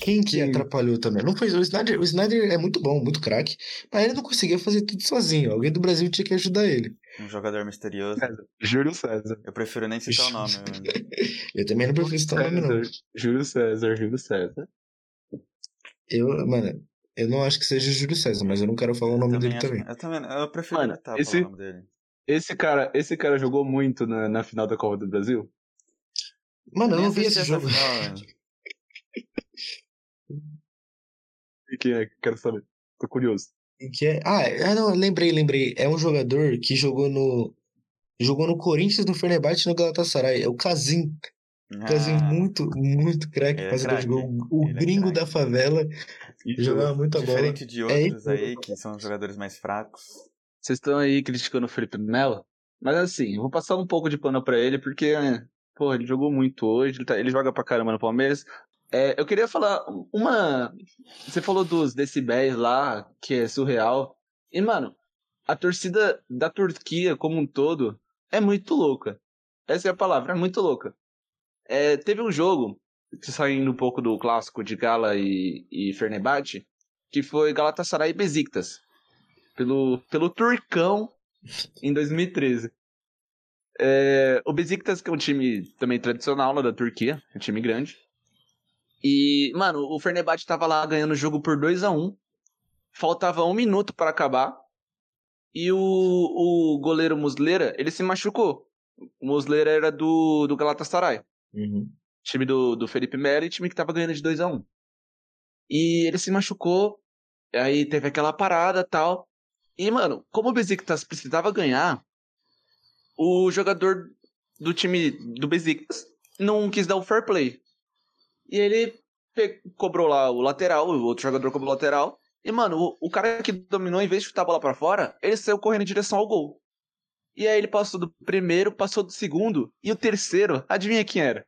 Quem que Quem? atrapalhou também? Não foi o Snyder. O Snyder é muito bom, muito craque, mas ele não conseguia fazer tudo sozinho. Alguém do Brasil tinha que ajudar ele. Um jogador misterioso. Júlio César. Eu prefiro nem citar o nome. mano. *laughs* Eu também não prefiro citar o nome, não. César. Júlio César, Júlio César. Eu, mano, eu não acho que seja Júlio César, mas eu não quero falar o nome Também dele acho- também. Eu também. Eu prefiro Mano, esse- falar o nome dele. Esse cara, esse cara jogou muito na, na final da Copa do Brasil? Mano, eu não vi esse jogo. final. E quem é? Quero saber. Tô curioso. Que é... Ah, é- ah, não, lembrei, lembrei. É um jogador que jogou no. Jogou no Corinthians, no Fenerbahçe e no Galatasaray. É o Casim. Casim Ah, muito, muito craque. É craque. gol. O é gringo da favela. Jogava muita bola. Diferente de É outros isso. aí, que são jogadores mais fracos. Vocês estão aí criticando o Felipe Melo? Mas assim, vou passar um pouco de pano pra ele, porque, né, pô, ele jogou muito hoje, ele, tá- ele joga pra caramba no Palmeiras. É, eu queria falar uma. Você falou dos decibéis lá, que é surreal. E, mano, a torcida da Turquia como um todo é muito louca. Essa é a palavra, é muito louca. É, teve um jogo, saindo um pouco do clássico de Gala e, e Fenerbahçe, que foi Galatasaray e Besiktas. Pelo, pelo Turcão em 2013. É, o Besiktas, que é um time também tradicional lá da Turquia, um time grande. E, mano, o Fenerbahçe tava lá ganhando o jogo por 2 a 1 Faltava um minuto para acabar. E o, o goleiro Muslera, ele se machucou. O Muslera era do, do Galatasaray. Uhum. Time do, do Felipe Melo e time que tava ganhando de 2 a 1 E ele se machucou. Aí teve aquela parada tal. E, mano, como o Besiktas precisava ganhar, o jogador do time do Besiktas não quis dar o fair play. E ele cobrou lá o lateral, o outro jogador cobrou o lateral. E, mano, o, o cara que dominou, em vez de chutar a bola pra fora, ele saiu correndo em direção ao gol. E aí ele passou do primeiro, passou do segundo, e o terceiro, adivinha quem era?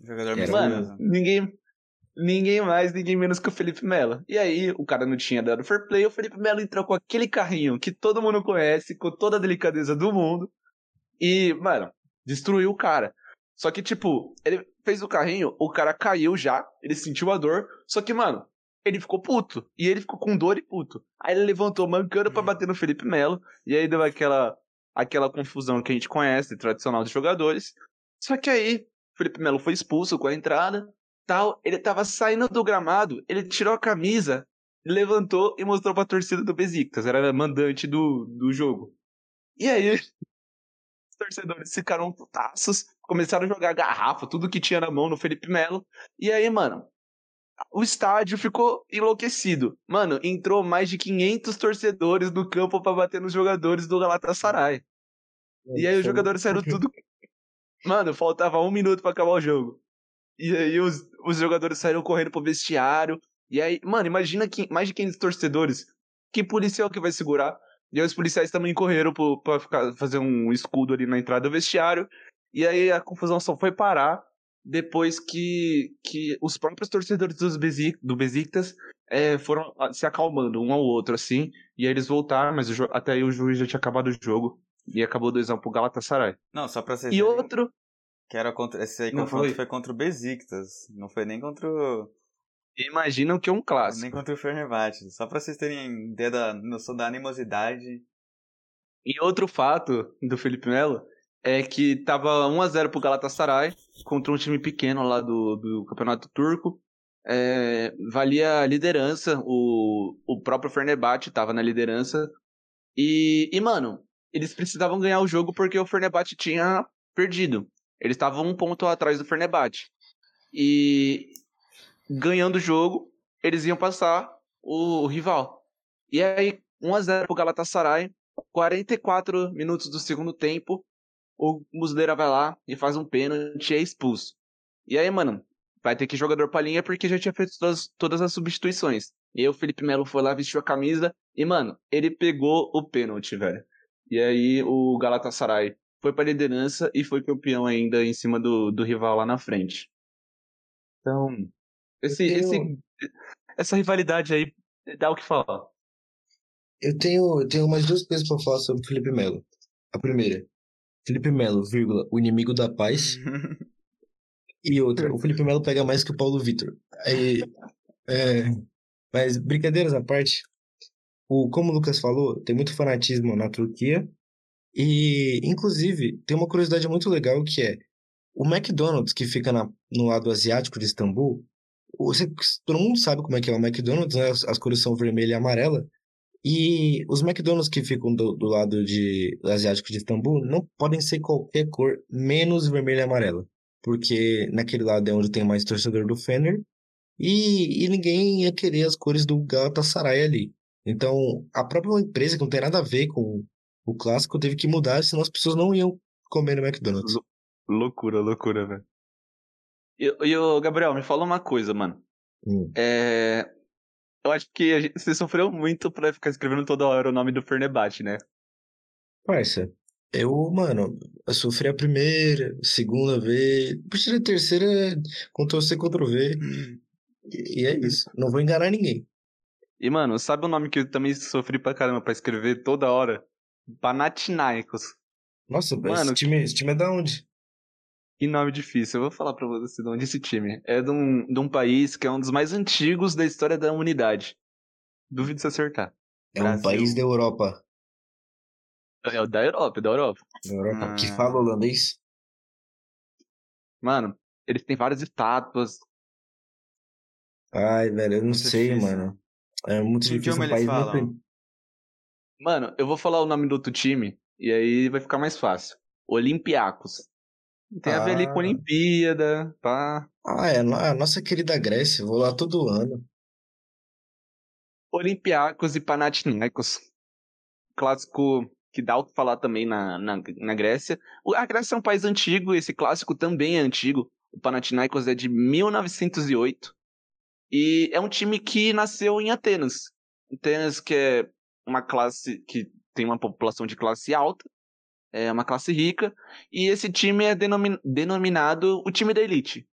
Jogador Era Mano, ninguém, ninguém mais, ninguém menos que o Felipe Melo. E aí, o cara não tinha dado fair play, o Felipe Melo entrou com aquele carrinho que todo mundo conhece, com toda a delicadeza do mundo. E, mano, destruiu o cara. Só que, tipo, ele fez o carrinho, o cara caiu já, ele sentiu a dor, só que, mano, ele ficou puto. E ele ficou com dor e puto. Aí ele levantou mancando pra bater no Felipe Melo, e aí deu aquela, aquela confusão que a gente conhece, tradicional dos jogadores. Só que aí, Felipe Melo foi expulso com a entrada, tal, ele tava saindo do gramado, ele tirou a camisa, levantou e mostrou pra torcida do Besiktas, era mandante do, do jogo. E aí, *laughs* os torcedores ficaram putaços, começaram a jogar garrafa, tudo que tinha na mão no Felipe Melo. E aí, mano, o estádio ficou enlouquecido. Mano, entrou mais de 500 torcedores no campo pra bater nos jogadores do Galatasaray. E aí os jogadores saíram *laughs* tudo. Mano, faltava um minuto pra acabar o jogo. E aí os, os jogadores saíram correndo pro vestiário. E aí, mano, imagina que, mais de 500 torcedores. Que policial que vai segurar? E aí os policiais também correram pro, pra ficar, fazer um escudo ali na entrada do vestiário. E aí a confusão só foi parar depois que, que os próprios torcedores dos Besi- do Besiktas é, foram ah, se acalmando um ao outro, assim. E aí eles voltaram, mas o até aí o juiz já tinha acabado o jogo. E acabou 2x1 pro Galatasaray. Não, só pra vocês E verem outro, que era contra. Esse aí Não confronto foi? foi contra o Besiktas. Não foi nem contra o. imaginam que é um clássico. Nem contra o Fenerbahçe. Só pra vocês terem ideia da noção da animosidade. E outro fato do Felipe Melo é que tava 1x0 pro Galatasaray contra um time pequeno lá do, do Campeonato Turco. É, valia a liderança, o, o próprio Fenerbahçe tava na liderança. E, e, mano, eles precisavam ganhar o jogo porque o Fenerbahçe tinha perdido. Eles estavam um ponto atrás do Fenerbahçe. E ganhando o jogo, eles iam passar o, rival. E aí, 1x0 pro Galatasaray, 44 minutos do segundo tempo, o Muslera vai lá e faz um pênalti e é expulso. E aí, mano, vai ter que jogador pra linha porque já tinha feito todas, todas as substituições. E aí o Felipe Melo foi lá, vestiu a camisa e, mano, ele pegou o pênalti, velho. E aí o Galatasaray foi pra liderança e foi campeão ainda em cima do, do rival lá na frente. Então, esse, tenho- esse, essa rivalidade aí dá o que falar. Eu tenho, eu tenho mais duas coisas pra falar sobre Felipe Melo. A primeira, Felipe Melo, vírgula, o inimigo da paz. *laughs* E outra, o Felipe Melo pega mais que o Paulo Vitor. Aí, é, mas brincadeiras à parte, o, como o Lucas falou, tem muito fanatismo na Turquia. E, inclusive, tem uma curiosidade muito legal que é o McDonald's, que fica na, no lado asiático de Istambul. Você, todo mundo sabe como é que é o McDonald's, né? As, as cores são vermelha e amarela. E os McDonald's que ficam do, do lado de, asiático de Istambul não podem ser qualquer cor, menos vermelho e amarela. Porque naquele lado é onde tem mais torcedor do Fener. E, e ninguém ia querer as cores do Galatasaray ali. Então, a própria empresa, que não tem nada a ver com o clássico, teve que mudar, senão as pessoas não iam comer no McDonald's. Loucura, loucura, velho. E, e Gabriel, me fala uma coisa, mano. Hum. É, eu acho que gente, você sofreu muito pra ficar escrevendo toda hora o nome do Fernebate, né? Parça, eu, mano, eu sofri a primeira, segunda vez, puxa a terceira, Ctrl C, Ctrl V. E, e é isso. Não vou enganar ninguém. E, mano, sabe o nome que eu também sofri pra caramba pra escrever toda hora? Panathinaikos. Nossa, mano, esse time, esse time é da onde? Que nome difícil. Eu vou falar pra você de onde esse time. É de um, de um país que é um dos mais antigos da história da humanidade. Duvido se acertar. É Brasil. um país da Europa. É da Europa, da Europa. Da Europa. Ah. Que fala holandês? Mano, eles têm várias estátuas. Ai, velho, eu não muito sei, difícil. mano. É muito que difícil. Um país muito... Mano, eu vou falar o nome do outro time e aí vai ficar mais fácil. Olympiacos. Tem ah. a ver ali com a ah. Olimpíada, pá. Ah, é, a nossa querida Grécia, vou lá todo ano. Olympiacos e Panathinaikos. Clássico que dá o que falar também na, na, na Grécia. A Grécia é um país antigo, esse clássico também é antigo. O Panathinaikos é de 1908. E é um time que nasceu em Atenas. Atenas, que é uma classe que tem uma população de classe alta, é uma classe rica, e esse time é denomin denominado o time da elite.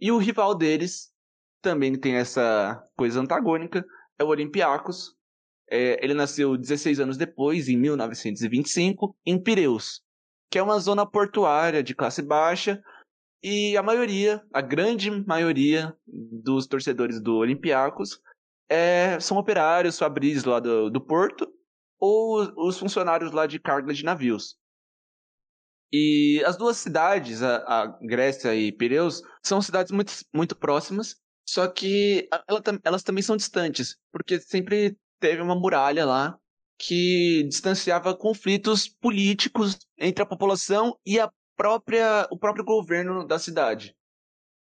E o rival deles também tem essa coisa antagônica, é o Olympiacos. É, ele nasceu 16 anos depois, em 1925, em Pireus, que é uma zona portuária de classe baixa, e a maioria, a grande maioria dos torcedores do Olympiacos é, são operários, fabris lá do, do porto, ou os funcionários lá de carga de navios. E as duas cidades, a, a Grécia e Pireus, são cidades muito, muito próximas, só que ela, elas também são distantes, porque sempre teve uma muralha lá que distanciava conflitos políticos entre a população e a própria, o próprio governo da cidade.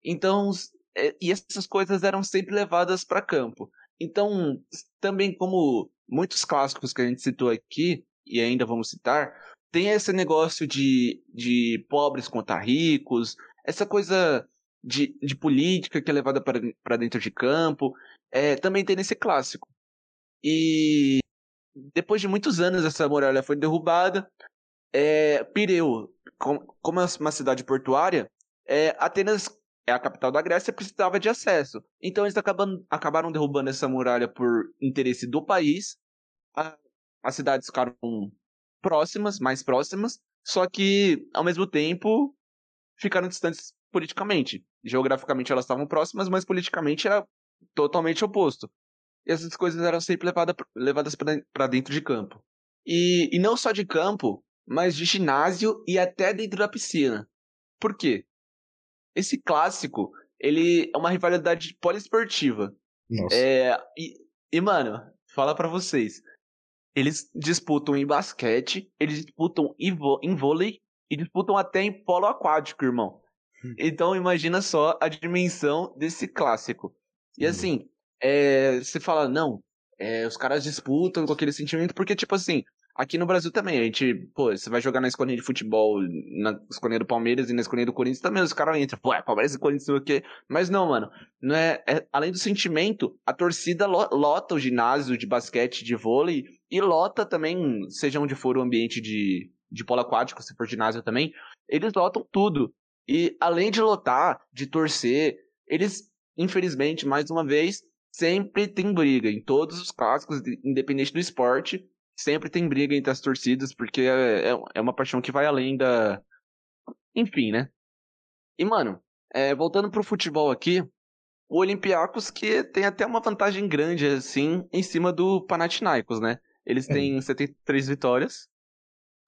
Então, é, e essas coisas eram sempre levadas para campo. Então, também como muitos clássicos que a gente citou aqui, e ainda vamos citar, tem esse negócio de, de pobres contra ricos, essa coisa de, de política que é levada para dentro de campo, é, também tem nesse clássico. E depois de muitos anos essa muralha foi derrubada, é, Pireu, como é uma cidade portuária, é, Atenas é a capital da Grécia, precisava de acesso. Então eles acabaram derrubando essa muralha por interesse do país. A, as cidades ficaram próximas, mais próximas, só que, ao mesmo tempo, ficaram distantes politicamente. Geograficamente elas estavam próximas, mas politicamente era totalmente oposto. E essas coisas eram sempre levada, levadas para dentro de campo. E, e não só de campo, mas de ginásio e até dentro da piscina. Por quê? Esse clássico, ele é uma rivalidade poliesportiva. Nossa. É, e, e, mano, fala para vocês. Eles disputam em basquete, eles disputam em vôlei e disputam até em polo aquático, irmão. Hum. Então imagina só a dimensão desse clássico. E hum. assim, é, você fala, não, é, os caras disputam com aquele sentimento, porque, tipo assim, Aqui no Brasil também, a gente, pô, você vai jogar na escolinha de futebol, na escolinha do Palmeiras e na escolinha do Corinthians também, os caras entram, pô, é Palmeiras e Corinthians, sei o quê. Mas não, mano, não é, é, além do sentimento, a torcida lota o ginásio de basquete, de vôlei, e lota também, seja onde for o ambiente de, de polo aquático, se for ginásio também, eles lotam tudo. E além de lotar, de torcer, eles, infelizmente, mais uma vez, sempre tem briga em todos os clássicos, independente do esporte sempre tem briga entre as torcidas, porque é, é, é uma paixão que vai além da. Enfim, né? E, mano, É, voltando pro futebol aqui, o Olympiacos que tem até uma vantagem grande, assim, em cima do Panathinaikos, né? Eles têm 73 vitórias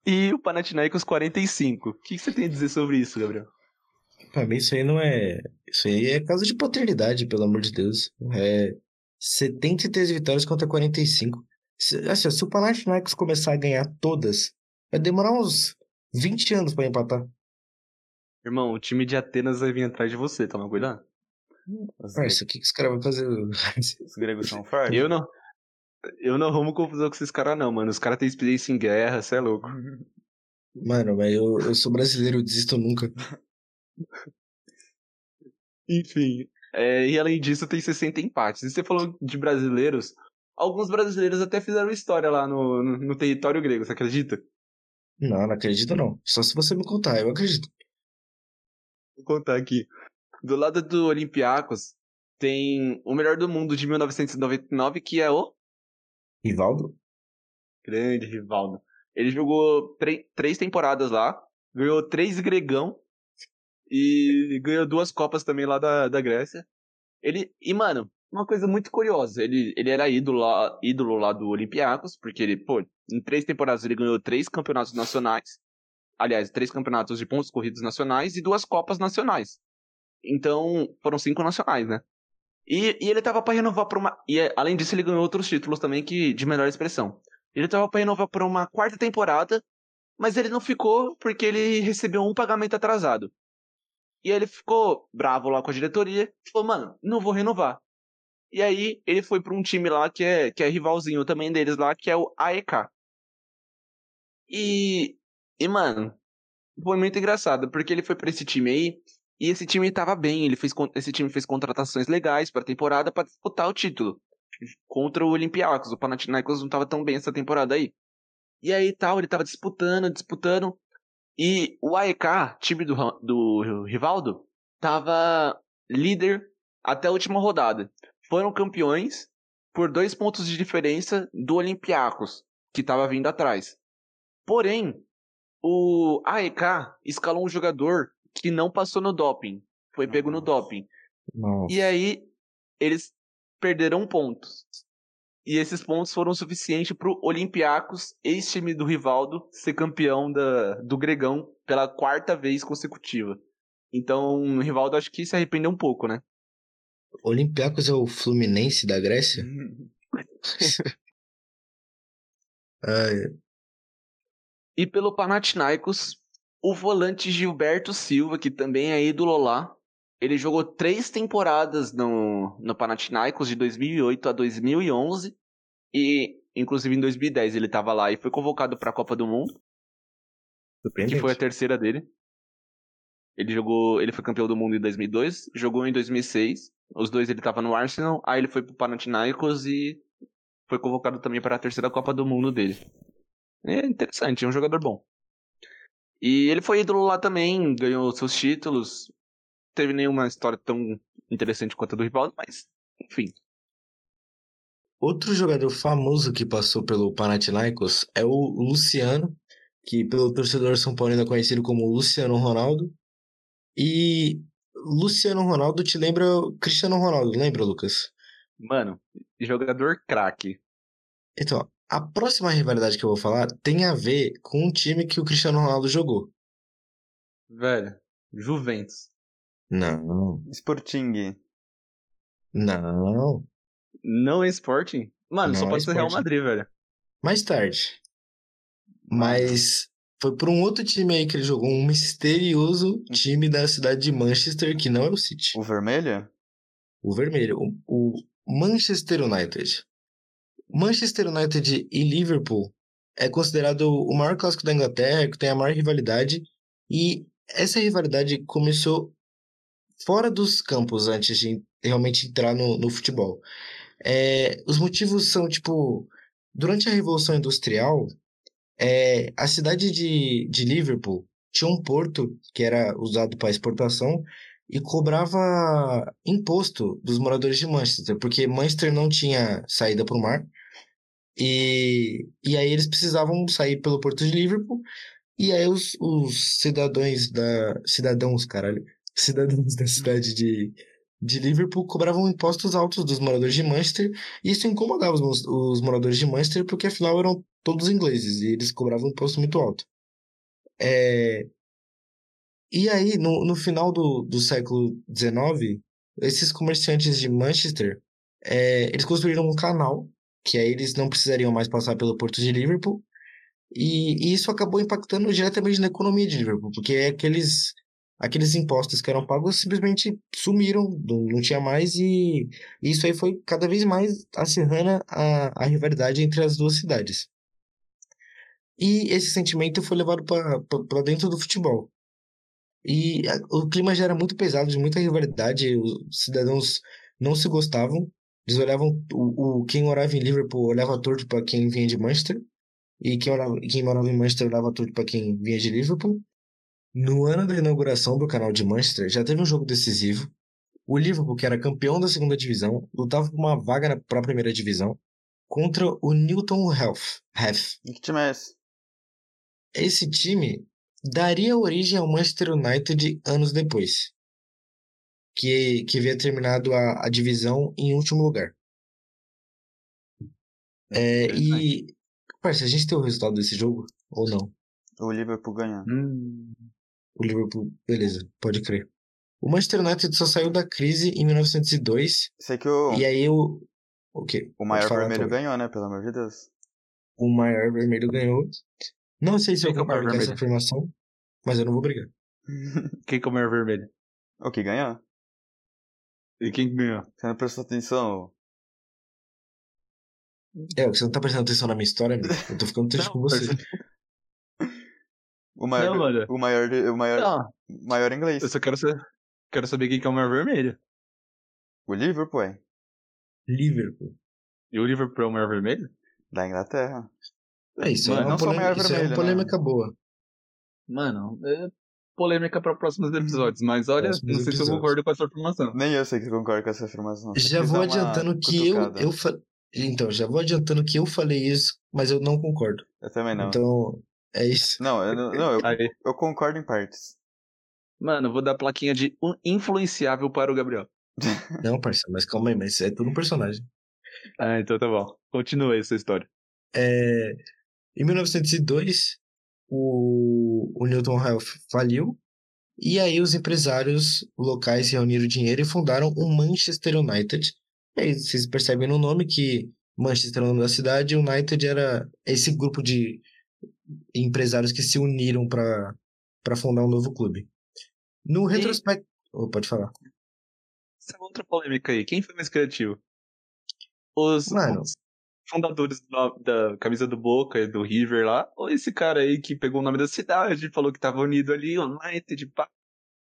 e o Panathinaikos 45. O que você tem a dizer sobre isso, Gabriel? Pra mim isso aí não é... Isso aí é caso de paternidade, pelo amor de Deus. É 73 vitórias contra 45. Se, assim, se o Panathinaikos começar a ganhar todas, vai demorar uns 20 anos pra empatar. Irmão, o time de Atenas vai vir atrás de você, toma cuidado. Parça, o que, que os caras vão fazer? *laughs* os gregos são fortes. Eu não. Eu não arrumo confusão com esses caras, não, mano. Os caras têm experiência em guerra, cê é louco. *laughs* Mano, mas eu, eu sou brasileiro, eu desisto nunca. Enfim. é, e além disso, tem 60 empates. E você falou de brasileiros. Alguns brasileiros até fizeram história lá no, no, no território grego, você acredita? Não, não acredito não. Só se você me contar, eu acredito. Vou contar aqui. Do lado do Olympiacos, tem o melhor do mundo de 1999, que é o Rivaldo? grande Rivaldo. Ele jogou três temporadas lá, ganhou três gregão e ganhou duas copas também lá da, da Grécia. Ele, e mano, uma coisa muito curiosa, ele, ele era ídolo lá, ídolo lá do Olympiacos, porque ele, pô, em três temporadas ele ganhou três campeonatos nacionais, aliás, três campeonatos de pontos corridos nacionais e duas copas nacionais. Então, foram cinco nacionais, né? E, e ele tava pra renovar pra uma. E além disso, ele ganhou outros títulos também que de melhor expressão. Ele tava pra renovar por uma quarta temporada, mas ele não ficou porque ele recebeu um pagamento atrasado. E ele ficou bravo lá com a diretoria falou, mano, não vou renovar. E aí ele foi pra um time lá que é, que é rivalzinho também deles lá, que é o AEK. E, e mano, foi muito engraçado, porque ele foi pra esse time aí, e esse time tava bem, ele fez, esse time fez contratações legais pra temporada pra disputar o título. Contra o Olympiacos, o Panathinaikos não tava tão bem essa temporada aí. E aí tal, ele tava disputando, disputando. E o AEK, time do, do Rivaldo, tava líder até a última rodada. Foram campeões por dois pontos de diferença do Olympiacos, que tava vindo atrás. Porém, o AEK escalou um jogador que não passou no doping. Foi pego no doping. Nossa. E aí, eles perderam pontos. E esses pontos foram suficientes pro Olympiacos, ex-time do Rivaldo, ser campeão da, do Gregão pela quarta vez consecutiva. Então, o Rivaldo acho que se arrependeu um pouco, né? Olympiacos é o Fluminense da Grécia? *laughs* E pelo Panathinaikos, o volante Gilberto Silva, que também é ídolo lá, ele jogou três temporadas no, no Panathinaikos, de 2008 a 2011, e inclusive em 2010 ele estava lá e foi convocado para a Copa do Mundo, que foi a terceira dele. Ele jogou, ele foi campeão do mundo em 2002, jogou em 2006. Os dois ele estava no Arsenal, aí ele foi pro Panathinaikos e foi convocado também para a terceira Copa do Mundo dele. É interessante, é um jogador bom. E ele foi ídolo lá também, ganhou seus títulos. Teve nenhuma história tão interessante quanto a do Rivaldo, mas enfim. Outro jogador famoso que passou pelo Panathinaikos é o Luciano, que pelo torcedor São Paulino é conhecido como Luciano Ronaldo. E Luciano Ronaldo te lembra o Cristiano Ronaldo, lembra, Lucas? Mano, jogador craque. Então, a próxima rivalidade que eu vou falar tem a ver com um time que o Cristiano Ronaldo jogou. Velho, Juventus. Não, Sporting. não. Não é Sporting? Mano, só Não é pode ser Real Sporting. Madrid, velho. Mais tarde. Mas foi por um outro time aí que ele jogou, um misterioso time da cidade de Manchester, que não é o City. O vermelho? O vermelho, o, o Manchester United. Manchester United e Liverpool é considerado o maior clássico da Inglaterra, que tem a maior rivalidade, e essa rivalidade começou fora dos campos antes de realmente entrar no, no futebol. É, os motivos são, tipo, durante a Revolução Industrial, é, a cidade de, de Liverpool tinha um porto que era usado para exportação e cobrava imposto dos moradores de Manchester, porque Manchester não tinha saída para o mar. E, e aí eles precisavam sair pelo porto de Liverpool. E aí os, os cidadãos da cidadãos, caralho, cidadãos da cidade de, de Liverpool cobravam impostos altos dos moradores de Manchester, e isso incomodava os, os moradores de Manchester, porque afinal eram todos ingleses, e eles cobravam um imposto muito alto. É... E aí, no, no final do, do século XIX, esses comerciantes de Manchester, é, eles construíram um canal, que aí eles não precisariam mais passar pelo porto de Liverpool, e, e isso acabou impactando diretamente na economia de Liverpool, porque aqueles, aqueles impostos que eram pagos simplesmente sumiram, não, tinha mais, e, isso aí foi cada vez mais acirrando a, a rivalidade entre as duas cidades. E esse sentimento foi levado para dentro do futebol. E a, o clima já era muito pesado, de muita rivalidade, os cidadãos não se gostavam, eles olhavam, o, o quem morava em Liverpool olhava torto para quem vinha de Manchester, e quem morava, quem morava em Manchester olhava torto para quem vinha de Liverpool. No ano da inauguração do canal de Manchester, já teve um jogo decisivo. O Liverpool, que era campeão da segunda divisão, lutava por uma vaga para a primeira divisão contra o Newton Heath. Heath. Que time é esse? Esse time daria origem ao Manchester United anos depois, que, que havia terminado a, a divisão em último lugar. É, e, parça, a gente tem o resultado desse jogo ou não? O Liverpool ganhou. Hum. O Liverpool, beleza, pode crer. O Manchester United só saiu da crise em 1902. Sei que o, E aí o. O quê? o maior vermelho ganhou, né? Pelo amor de Deus. O maior vermelho ganhou. Não sei se Quem eu que é o maior concordo com essa vermelho? afirmação, mas eu não vou brigar. *laughs* Quem comeu a vermelha? o que ganhou? E quem ganhou? Você não prestou atenção? É, você não tá prestando atenção na minha história, amigo. Eu tô ficando triste Não, com você. O maior, Não, mano. o maior, o maior, Não, maior inglês. eu só quero, saber, quero saber quem que é o maior vermelho. O Liverpool, é. Liverpool. E o Liverpool é o maior vermelho? Da Inglaterra. É, isso Mano, é uma, não polêmica, maior isso é uma vermelho, polêmica boa. Mano, é polêmica para próximos episódios, mas olha, Próximos não sei se eu concordo com essa afirmação. Nem eu sei que concordo com essa afirmação. Já vou adiantando que eu, cutucada. eu fa... Então, já vou adiantando que eu falei isso, mas eu não concordo. Eu também não. Então, é isso. Não, eu, não- eu, eu concordo em partes. mano, vou dar a plaquinha de um influenciável para o Gabriel. *laughs* Não, parceiro, mas calma aí, mas é tudo um personagem. Ah, então tá bom. Continua essa história. É, em 1902, o, o Newton Health faliu, e aí os empresários locais reuniram dinheiro e fundaram o Manchester United. E aí vocês percebem no nome que Manchester é o nome da cidade, e United era esse grupo de empresários que se uniram para fundar um novo clube. No retrospecto. Oh, pode falar. Essa é outra polêmica aí. Quem foi mais criativo? Os, Mano. os fundadores da, da camisa do Boca e do River lá? Ou esse cara aí que pegou o nome da cidade, falou que tava unido ali, United, pá.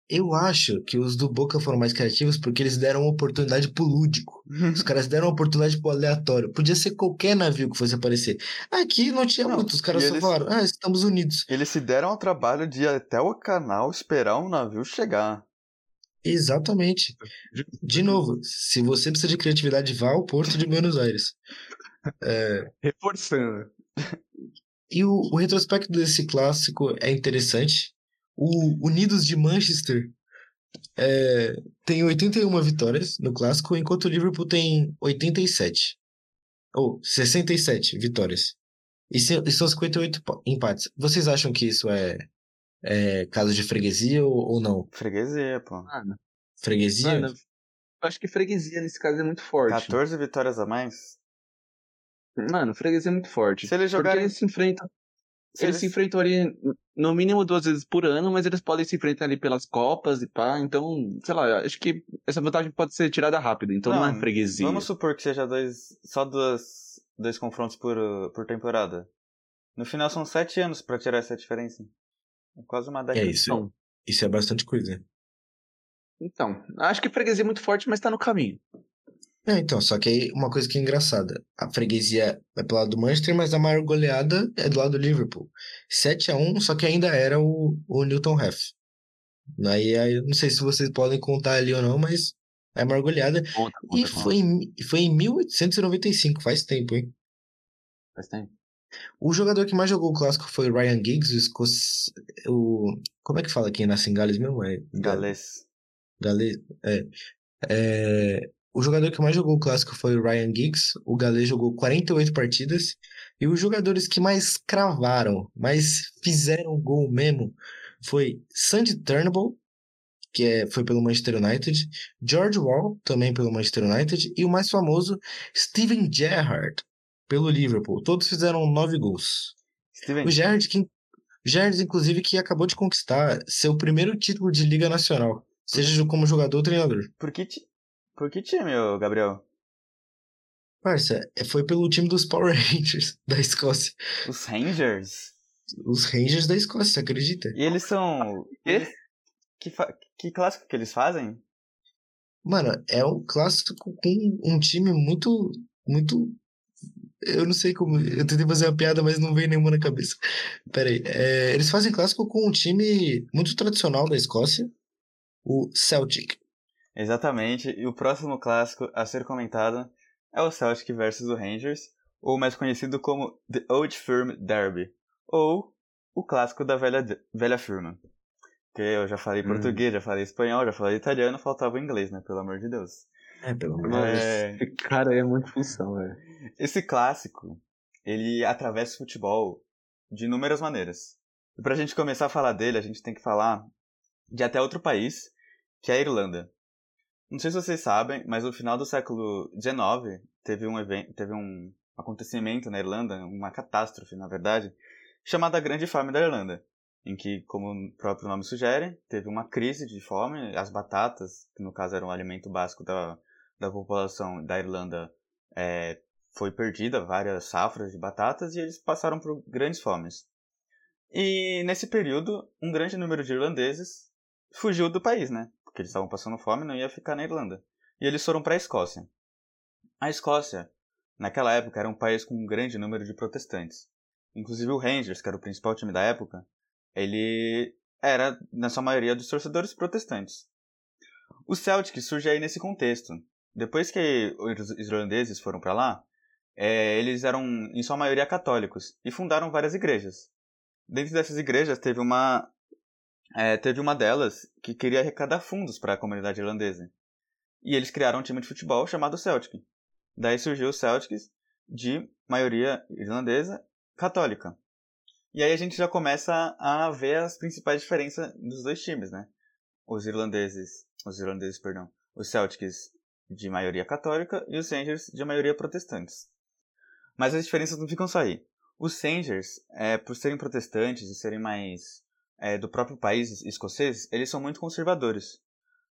Eu acho que os do Boca foram mais criativos porque eles deram uma oportunidade pro lúdico. Os caras deram uma oportunidade pro aleatório. Podia ser qualquer navio que fosse aparecer. Aqui não tinha Não, muito. Os caras só eles- falaram, ah, estamos unidos. Eles se deram ao trabalho de ir até o canal esperar um navio chegar. Exatamente. De novo, se você precisa de criatividade, vá ao Porto de Buenos Aires. Reforçando. E o, o retrospecto desse clássico é interessante. O Unidos de Manchester é, tem 81 vitórias no clássico, enquanto o Liverpool tem 87. Ou 67 vitórias. E, se- e são 58 pa- empates. Vocês acham que isso é, é caso de freguesia ou, ou não? Freguesia, pô. Mano, Freguesia? mano, eu acho que freguesia nesse caso é muito forte. 14 vitórias a mais. Mano, freguesia é muito forte. Se eles Porque jogarem. eles se enfrentam. Se eles se enfrentam ali no mínimo duas vezes por ano, mas eles podem se enfrentar ali pelas copas e pá. Então, sei lá, acho que essa vantagem pode ser tirada rápido. Então não, Não, é freguesia. Vamos supor que seja dois, só duas, dois confrontos por, por temporada. No final são sete anos pra tirar essa diferença. É quase uma década. É isso. Então, Isso é bastante coisa. então, acho que freguesia é muito forte, mas tá no caminho. É, então, só que aí uma coisa que é engraçada. A freguesia é pro lado do Manchester, mas a maior goleada é do lado do Liverpool. 7 a 1 só que ainda era o, o Newton Heath. Aí, aí, não sei se vocês podem contar ali ou não, mas é a maior goleada. Conta, conta, E foi em, foi em 1895, faz tempo, hein? Faz tempo. O jogador que mais jogou o clássico foi o Ryan Giggs, o, escoc... o Como é que fala quem nasce em Gales mesmo? É Galês. Gale, é, é, o jogador que mais jogou o clássico foi o Ryan Giggs. O Gale jogou 48 partidas. E os jogadores que mais cravaram, mais fizeram gol mesmo, foi Sandy Turnbull, que é, foi pelo Manchester United, George Wall, também pelo Manchester United, e o mais famoso, Steven Gerrard, pelo Liverpool. Todos fizeram nove gols. Steven, O Gerrard, que, Gerrard, inclusive, que acabou de conquistar seu primeiro título de Liga Nacional, seja como jogador ou treinador. por que, por que time, Gabriel? Parça, é, foi pelo time dos Power *laughs* Rangers da Escócia. Os Rangers? Os Rangers da Escócia, você acredita? E eles são. eles- que, fa- que clássico que eles fazem? Mano, é um clássico com um time muito, muito. Eu não sei como. Eu tentei fazer uma piada, mas não veio nenhuma na cabeça. Pera aí. É, eles fazem clássico com um time muito tradicional da Escócia, o Celtic. Exatamente. E o próximo clássico a ser comentado é o Celtic versus o Rangers, ou mais conhecido como The Old Firm Derby, ou o clássico da velha, velha firma. Que eu já falei Hum. português, já falei espanhol, já falei italiano, faltava o inglês, né? Pelo amor de Deus. É, pelo amor de Deus. É, Cara, é muita função, velho. esse clássico, ele atravessa o futebol de inúmeras maneiras. E pra gente começar a falar dele, a gente tem que falar de até outro país, que é a Irlanda. Não sei se vocês sabem, mas no final do século XIX teve um evento, teve um acontecimento na Irlanda, uma catástrofe, na verdade, chamada Grande Fome da Irlanda, em que, como o próprio nome sugere, teve uma crise de fome, as batatas, que no caso era um alimento básico da, da população da Irlanda, é, foi perdida, várias safras de batatas, e eles passaram por grandes fomes. E nesse período, um grande número de irlandeses fugiu do país, né? Porque eles estavam passando fome não ia ficar na Irlanda. E eles foram para a Escócia. A Escócia, naquela época, era um país com um grande número de protestantes. Inclusive o Rangers, que era o principal time da época, ele era, na sua maioria, dos torcedores protestantes. O Celtic surge aí nesse contexto. Depois que os irlandeses foram para lá, é, eles eram, em sua maioria, católicos e fundaram várias igrejas. Dentro dessas igrejas teve uma é, teve uma delas que queria arrecadar fundos para a comunidade irlandesa. E eles criaram um time de futebol chamado Celtic. Daí surgiu o Celtics de maioria irlandesa católica. E aí a gente já começa a ver as principais diferenças dos dois times, né? Os irlandeses, os irlandeses, perdão, os Celtics de maioria católica e os Rangers de maioria protestantes. Mas as diferenças não ficam só aí. Os Rangers, é, por serem protestantes e serem mais é, do próprio país escocês, eles são muito conservadores.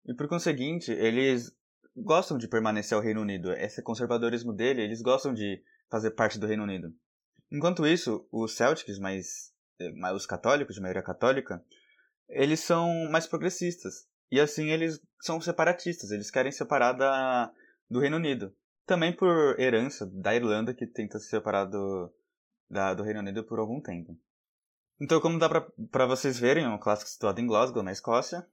E por conseguinte, eles gostam de permanecer ao Reino Unido. Esse conservadorismo dele, eles gostam de fazer parte do Reino Unido. Enquanto isso, os Celtics, mais, mais os católicos, de maioria católica, eles são mais progressistas. E assim eles são separatistas, eles querem separar da, do Reino Unido. Também por herança da Irlanda, que tenta se separar do, da, do Reino Unido por algum tempo. Então, como dá para vocês verem, é um clássico situado em Glasgow, na Escócia.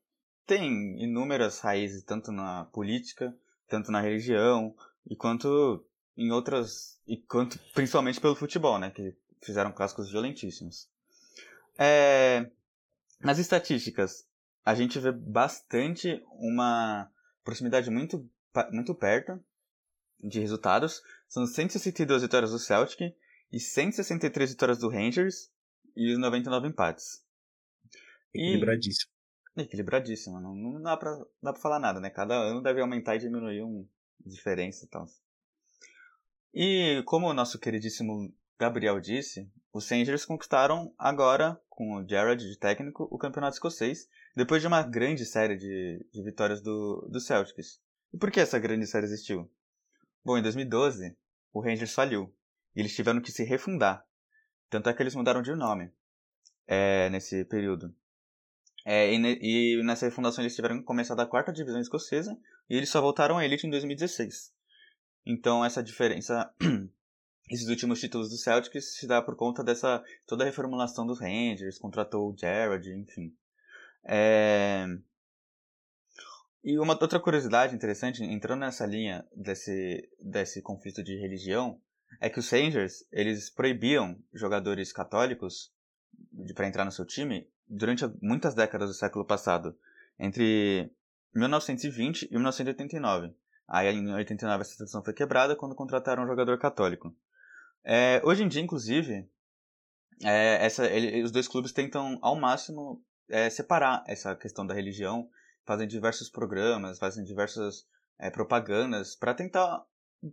Tem inúmeras raízes, tanto na política, tanto na religião, e quanto em outras. e quanto principalmente pelo futebol, né? Que fizeram clássicos violentíssimos. É, nas estatísticas, a gente vê bastante uma proximidade muito, muito perto de resultados. São 162 vitórias do Celtic e 163 vitórias do Rangers e os 99 empates. Equilibradíssimo. E... Equilibradíssimo. Não, não dá, pra, dá pra falar nada, né? Cada ano deve aumentar e diminuir uma diferença e tal. E como o nosso queridíssimo Gabriel disse, os Rangers conquistaram agora, com o Gerrard de técnico, o campeonato escocês, depois de uma grande série de, de vitórias do, do Celtics. E por que essa grande série existiu? Bom, em 2012, o Rangers faliu. E eles tiveram que se refundar. Tanto é que eles mudaram de nome é, nesse período. É, e, e, nessa refundação eles tiveram começar da quarta divisão escocesa e eles só voltaram à elite em 2016. Então essa diferença, *clears throat* esses últimos títulos do Celtics se dá por conta dessa toda a reformulação dos Rangers, contratou o Jared, enfim. É... E uma outra curiosidade interessante, entrando nessa linha desse, desse conflito de religião, é que os Rangers, eles proibiam jogadores católicos para entrar no seu time durante muitas décadas do século passado. Entre 1920 e 1989. Aí em 89 essa tradição foi quebrada quando contrataram um jogador católico. É, hoje em dia, inclusive, é, essa, ele, os dois clubes tentam ao máximo é, separar essa questão da religião, fazem diversos programas, fazem diversas é, propagandas para tentar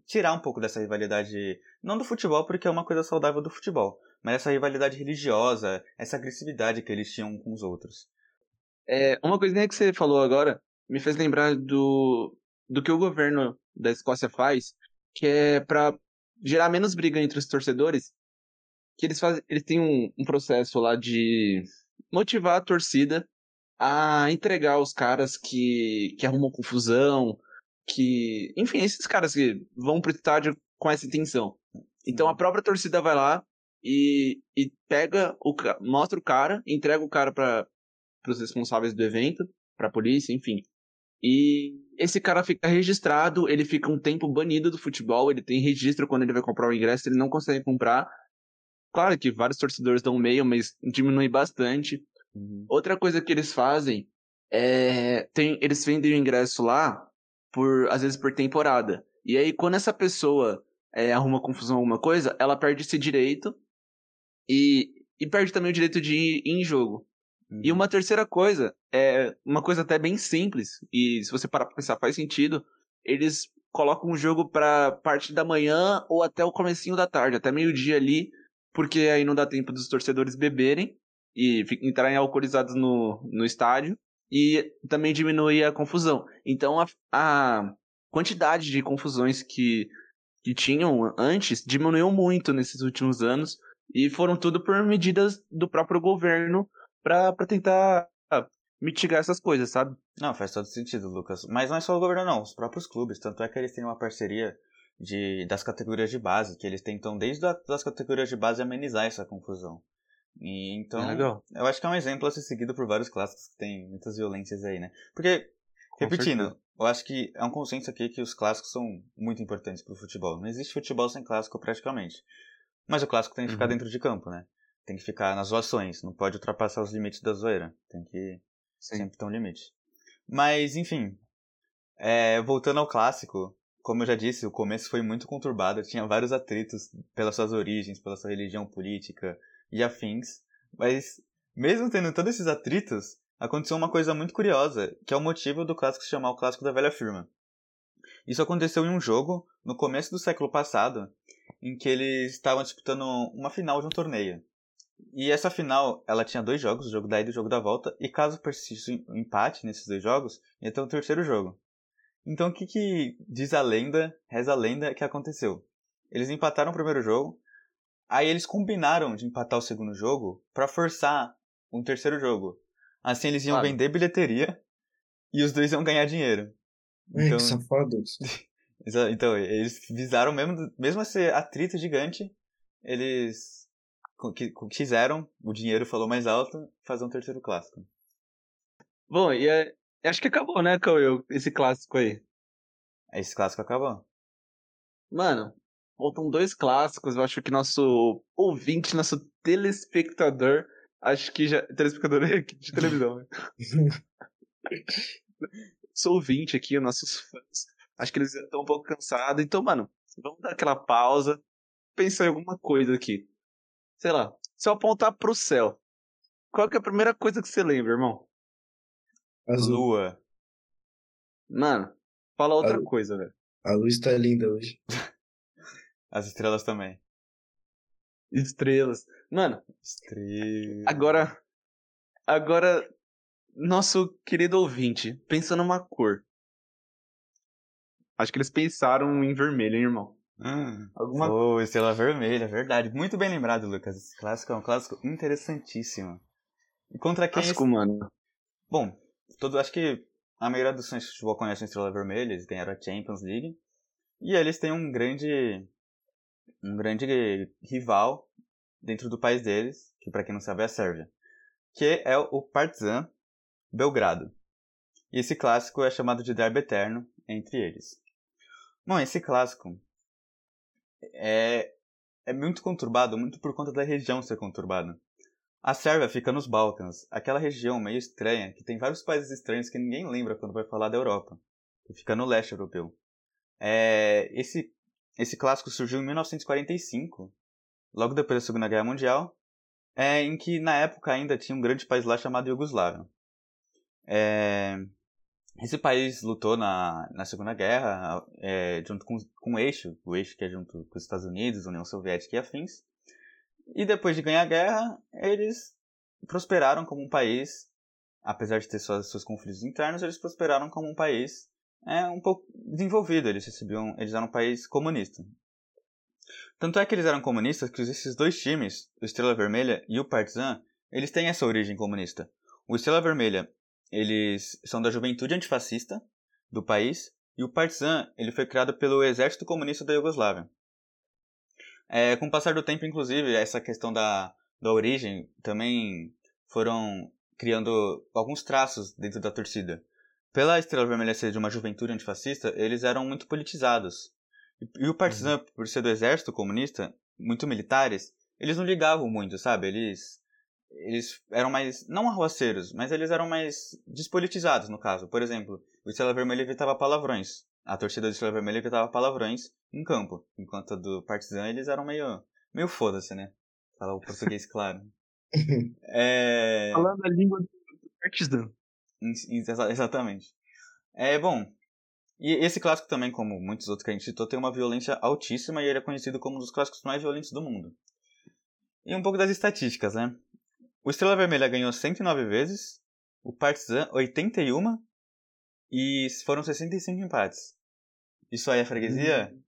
tirar um pouco dessa rivalidade, não do futebol, porque é uma coisa saudável do futebol, mas essa rivalidade religiosa, essa agressividade que eles tinham com os outros. É, uma coisinha que você falou agora me fez lembrar do, do que o governo da Escócia faz, que é para gerar menos briga entre os torcedores, que eles fazem, eles têm um, um processo lá de motivar a torcida a entregar os caras que, que arrumam confusão, que. Enfim, esses caras que vão pro estádio com essa intenção. Então a própria torcida vai lá e, e pega o mostra o cara, entrega o cara para os responsáveis do evento, para a polícia, enfim. E esse cara fica registrado, ele fica um tempo banido do futebol, ele tem registro quando ele vai comprar o ingresso, ele não consegue comprar. Claro que vários torcedores dão meio, mas diminui bastante. Uhum. Outra coisa que eles fazem é. Tem, eles vendem o ingresso lá por às vezes por temporada. E aí, quando essa pessoa é, arruma confusão alguma coisa, ela perde esse direito e, e perde também o direito de ir em jogo. Uhum. E uma terceira coisa, é uma coisa até bem simples, e se você parar pra pensar, faz sentido, eles colocam o jogo pra parte da manhã ou até o comecinho da tarde, até meio-dia ali, porque aí não dá tempo dos torcedores beberem e entrarem alcoolizados no, no estádio e também diminui a confusão. Então a, a quantidade de confusões que, que tinham antes diminuiu muito nesses últimos anos e foram tudo por medidas do próprio governo para tentar mitigar essas coisas, sabe? Não, faz todo sentido, Lucas. Mas não é só o governo, não. Os próprios clubes. Tanto é que eles têm uma parceria de, das categorias de base, que eles tentam, desde as categorias de base, amenizar essa confusão. E, então, é eu acho que é um exemplo a ser seguido por vários clássicos que tem muitas violências aí, né? Porque, Com repetindo, certeza. eu acho que é um consenso aqui que os clássicos são muito importantes pro futebol. Não existe futebol sem clássico praticamente. Mas o clássico tem que ficar uhum. dentro de campo, né? Tem que ficar nas zoações, não pode ultrapassar os limites da zoeira. Tem que Sim. sempre ter um limite. Mas, enfim, é, voltando ao clássico, como eu já disse, o começo foi muito conturbado, tinha vários atritos pelas suas origens, pela sua religião política, e afins. Mas, mesmo tendo todos esses atritos, aconteceu uma coisa muito curiosa, que é o motivo do clássico se chamar o Clássico da Velha Firma. Isso aconteceu em um jogo, no começo do século passado, em que eles estavam disputando uma final de um torneio. E essa final, ela tinha dois jogos, o jogo da ida e o jogo da volta, e caso persistisse um empate nesses dois jogos, ia ter um terceiro jogo. Então o que, que diz a lenda, reza a lenda, que aconteceu? Eles empataram o primeiro jogo, Aí eles combinaram de empatar o segundo jogo para forçar um terceiro jogo. Assim eles iam claro. vender bilheteria e os dois iam ganhar dinheiro. Ué, então, que safados. *laughs* então, eles visaram mesmo, mesmo esse atrito gigante, eles quiseram, o dinheiro falou mais alto, fazer um terceiro clássico. Bom, e é, acho que acabou, né, Cauê, esse clássico aí. Esse clássico acabou. Mano, Faltam dois clássicos, eu acho que nosso ouvinte, nosso telespectador, acho que já. Telespectador é *laughs* de televisão, né? *laughs* Sou ouvinte aqui, nossos fãs. Acho que eles estão um pouco cansados. Então, mano, vamos dar aquela pausa. Pensar em alguma coisa aqui. Sei lá, se eu apontar pro céu, qual que é a primeira coisa que você lembra, irmão? Azul. Lua. Mano, fala outra a, coisa, velho. A luz tá linda hoje. *laughs* As estrelas também. Estrelas. Mano. Estrelas. Agora. Agora. Nosso querido ouvinte, pensa numa cor. Acho que eles pensaram em vermelho, hein, irmão? Hum, Alguma... Oh, estrela vermelha, verdade. Muito bem lembrado, Lucas. Esse clássico é um clássico interessantíssimo. E contra quem. Clássico, esse... mano. Bom, todo, acho que a maioria dos fãs de futebol conhecem a Estrela Vermelha, eles ganharam a Champions League. E eles têm um grande um grande rival dentro do país deles, que para quem não sabe é a Sérvia, que é o Partizan Belgrado. E esse clássico é chamado de derby eterno entre eles. Bom, esse clássico é, é muito conturbado, muito por conta da região ser conturbada. A Sérvia fica nos Balcãs, aquela região meio estranha que tem vários países estranhos que ninguém lembra quando vai falar da Europa, que fica no leste europeu. É, esse, esse clássico surgiu em 1945, logo depois da Segunda Guerra Mundial, é, em que na época ainda tinha um grande país lá chamado Iugoslávia. É, esse país lutou na, na Segunda Guerra é, junto com, com o eixo, o eixo que é junto com os Estados Unidos, União Soviética e afins. E depois de ganhar a guerra, eles prosperaram como um país, apesar de ter suas, seus conflitos internos, eles prosperaram como um país é, um pouco desenvolvido. Eles recebiam, eles eram um país comunista. Tanto é que eles eram comunistas que esses dois times, o Estrela Vermelha e o Partizan, eles têm essa origem comunista. O Estrela Vermelha, eles são da juventude antifascista do país, e o Partizan, ele foi criado pelo Exército Comunista da Iugoslávia. É, com o passar do tempo, inclusive, essa questão da, da origem também foram criando alguns traços dentro da torcida. Pela Estrela Vermelha ser de uma juventude antifascista, eles eram muito politizados. E, e o Partizan, uhum. por ser do exército comunista, muito militares, eles não ligavam muito, sabe? Eles eles eram mais não arruaceiros, mas eles eram mais despolitizados no caso. Por exemplo, o Estrela Vermelha evitava palavrões. A torcida do Estrela Vermelha evitava palavrões em campo. Enquanto a do Partizan, eles eram meio, meio foda-se, né? Falar o português *laughs* claro. é... Falando a língua do Partizan. Exatamente. É, bom, e esse clássico também, como muitos outros que a gente citou, tem uma violência altíssima e ele é conhecido como um dos clássicos mais violentos do mundo. E um pouco das estatísticas, né? O Estrela Vermelha ganhou 109 vezes, o Partizan 81 e foram 65 empates. Isso aí é freguesia? Hum.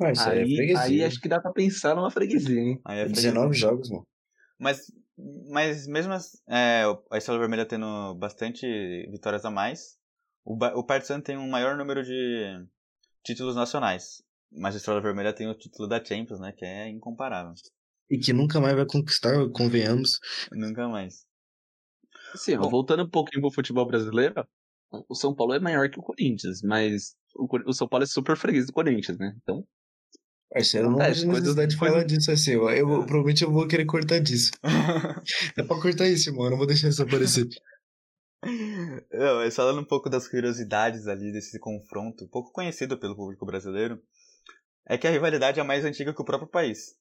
Ah, isso aí, aí, é freguesia. Aí acho que dá pra pensar numa freguesia, hein? Aí é freguesia. 19 jogos, mano. Mas, mas mesmo assim, é, a Estrela Vermelha tendo bastante vitórias a mais, o, o Partizan tem um maior número de títulos nacionais. Mas a Estrela Vermelha tem o título da Champions, né? Que é incomparável. E que nunca mais vai conquistar, convenhamos. Nunca mais. Sim, Bom, voltando um pouquinho pro futebol brasileiro, o São Paulo é maior que o Corinthians, mas o, São Paulo é super freguês do Corinthians, né? Então. Parceiro, não vejo necessidade de falar disso assim. Eu, eu, provavelmente eu vou querer cortar disso. *laughs* é pra cortar isso, irmão. Eu não vou deixar isso aparecer. *laughs* Não, mas falando um pouco das curiosidades ali desse confronto, pouco conhecido pelo público brasileiro, é que a rivalidade é mais antiga que o próprio país.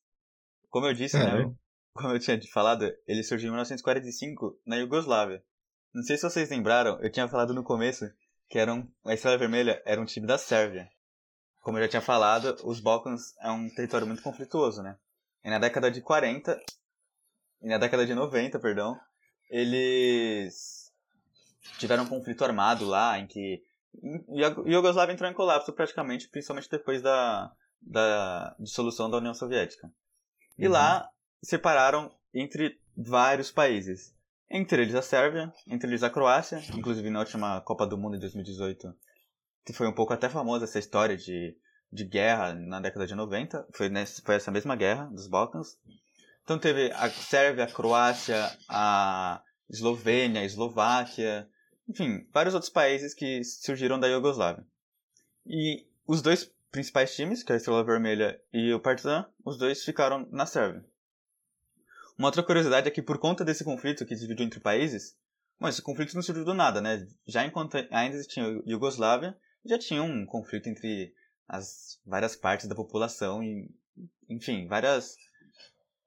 Como eu disse, né? Como eu tinha falado, ele surgiu em 1945 na Iugoslávia. Não sei se vocês lembraram, eu tinha falado no começo que era um, a Estrela Vermelha era um time da Sérvia. Como eu já tinha falado, os Balcãs é um território muito conflituoso, né? E na década de 40, e na década de 90, perdão, eles tiveram um conflito armado lá, em que a Iugoslávia entrou em colapso praticamente, principalmente depois da, da dissolução da União Soviética. E uhum. lá separaram entre vários países. Entre eles a Sérvia, entre eles a Croácia, inclusive na última Copa do Mundo em 2018 foi um pouco até famosa essa história de, de guerra na década de 90, foi, nessa, foi essa mesma guerra dos Balcãs. Então teve a Sérvia, a Croácia, a Eslovênia, a Eslováquia, enfim, vários outros países que surgiram da Iugoslávia. E os dois principais times, que é a Estrela Vermelha e o Partizan, os dois ficaram na Sérvia. Uma outra curiosidade é que por conta desse conflito que dividiu entre países, bom, esse conflito não surgiu do nada, né? Já enquanto ainda existia a Iugoslávia, já tinha um conflito entre as várias partes da população e, enfim, várias...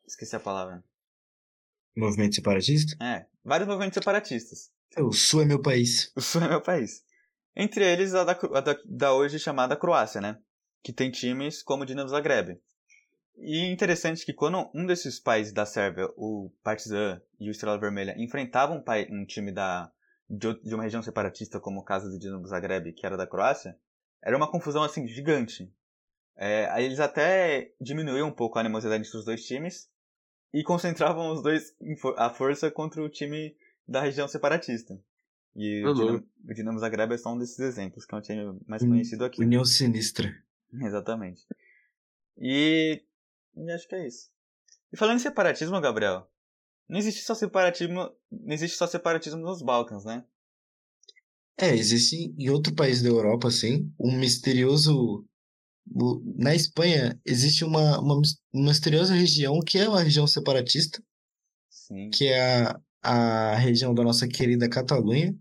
Esqueci a palavra. Movimento separatista? É, vários movimentos separatistas. O Sul é meu país. O Sul é meu país. Entre eles a da, a da, da hoje chamada Croácia, né? Que tem times como o Dinamo Zagreb. E interessante que quando um desses países da Sérvia, o Partizan e o Estrela Vermelha, enfrentavam um, um time da, de, uma região separatista, como o caso do Dinamo Zagreb, que era da Croácia, era uma confusão assim gigante. É, aí eles até diminuíam um pouco a animosidade entre os dois times e concentravam os dois a força contra o time da região separatista. E o Dinamo, o Dinamo Zagreb é só um desses exemplos, que é um time mais conhecido aqui. União Sinistra. *laughs* Exatamente. E, e acho que é isso. E falando em separatismo, Gabriel, não existe só separatismo, não existe só separatismo nos Balcãs, né? É, existe em outro país da Europa, assim, um misterioso. Na Espanha existe uma, uma, misteriosa região que é uma região separatista. Sim. que é a, a região da nossa querida Catalunha,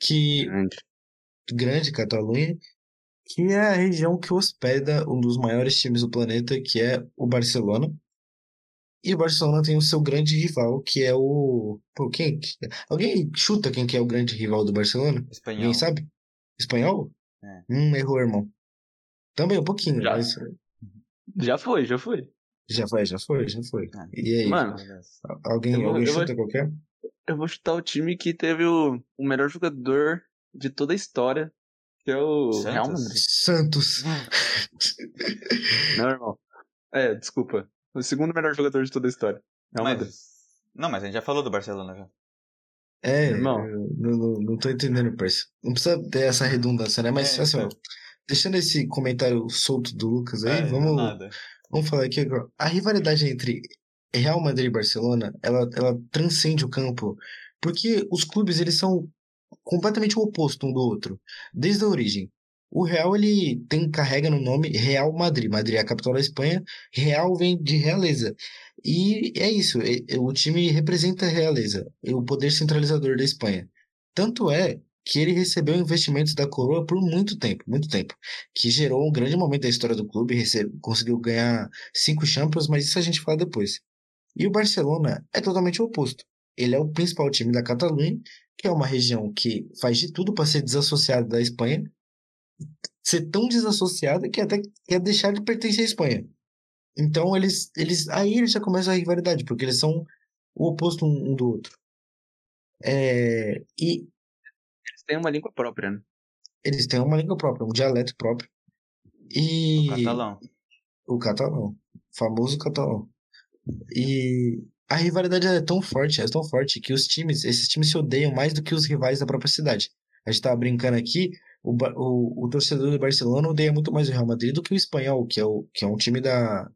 que Grande. grande Catalunha, que é a região que hospeda um dos maiores times do planeta, que é o Barcelona. E o Barcelona tem o seu grande rival, que é o. Pô, quem? Alguém chuta quem que é o grande rival do Barcelona? Espanhol. Ninguém sabe? Espanhol? É. Hum, errou, irmão. Também um pouquinho, Já. mas Já foi, já foi. já foi, já foi, já foi. Ah. E aí? Mano, alguém vou- alguém eu vou- chuta qualquer? Eu vou chutar o time que teve o, o melhor jogador de toda a história, que é o Santos? Real Madrid. Santos. Não, irmão. É, desculpa. O segundo melhor jogador de toda a história. Real Madrid. Mas... Não, mas a gente já falou do Barcelona já. É, Irmão. não, não, não tô entendendo, parça. Não precisa ter essa redundância, né? Mas É, assim, ó, então. deixando esse comentário solto do Lucas aí, É, vamos, nada. vamos falar aqui agora. A rivalidade entre Real Madrid e Barcelona, ela, ela transcende o campo, porque os clubes, eles são completamente o oposto um do outro, desde a origem. O Real, ele tem, carrega no nome Real Madrid. Madrid é a capital da Espanha, Real vem de realeza. E é isso, o time representa a realeza, o poder centralizador da Espanha. Tanto é que ele recebeu investimentos da coroa por muito tempo, muito tempo, que gerou um grande momento da história do clube, recebe, conseguiu ganhar cinco Champions, mas isso a gente fala depois. E o Barcelona é totalmente o oposto. Ele é o principal time da Catalunha, que é uma região que faz de tudo para ser desassociada da Espanha, ser tão desassociada que até quer deixar de pertencer à Espanha. Então eles, eles, aí eles já começam a rivalidade, porque eles são o oposto um, um do outro. É, e Eles têm uma língua própria, né? eles têm uma língua própria, um dialeto próprio. E O catalão. o catalão, famoso catalão. E a rivalidade é tão forte, é tão forte que os times, esses times se odeiam mais do que os rivais da própria cidade. A gente tava brincando aqui, o, o, o torcedor do Barcelona odeia muito mais o Real Madrid do que o Espanhol, que é, o, que é um time da,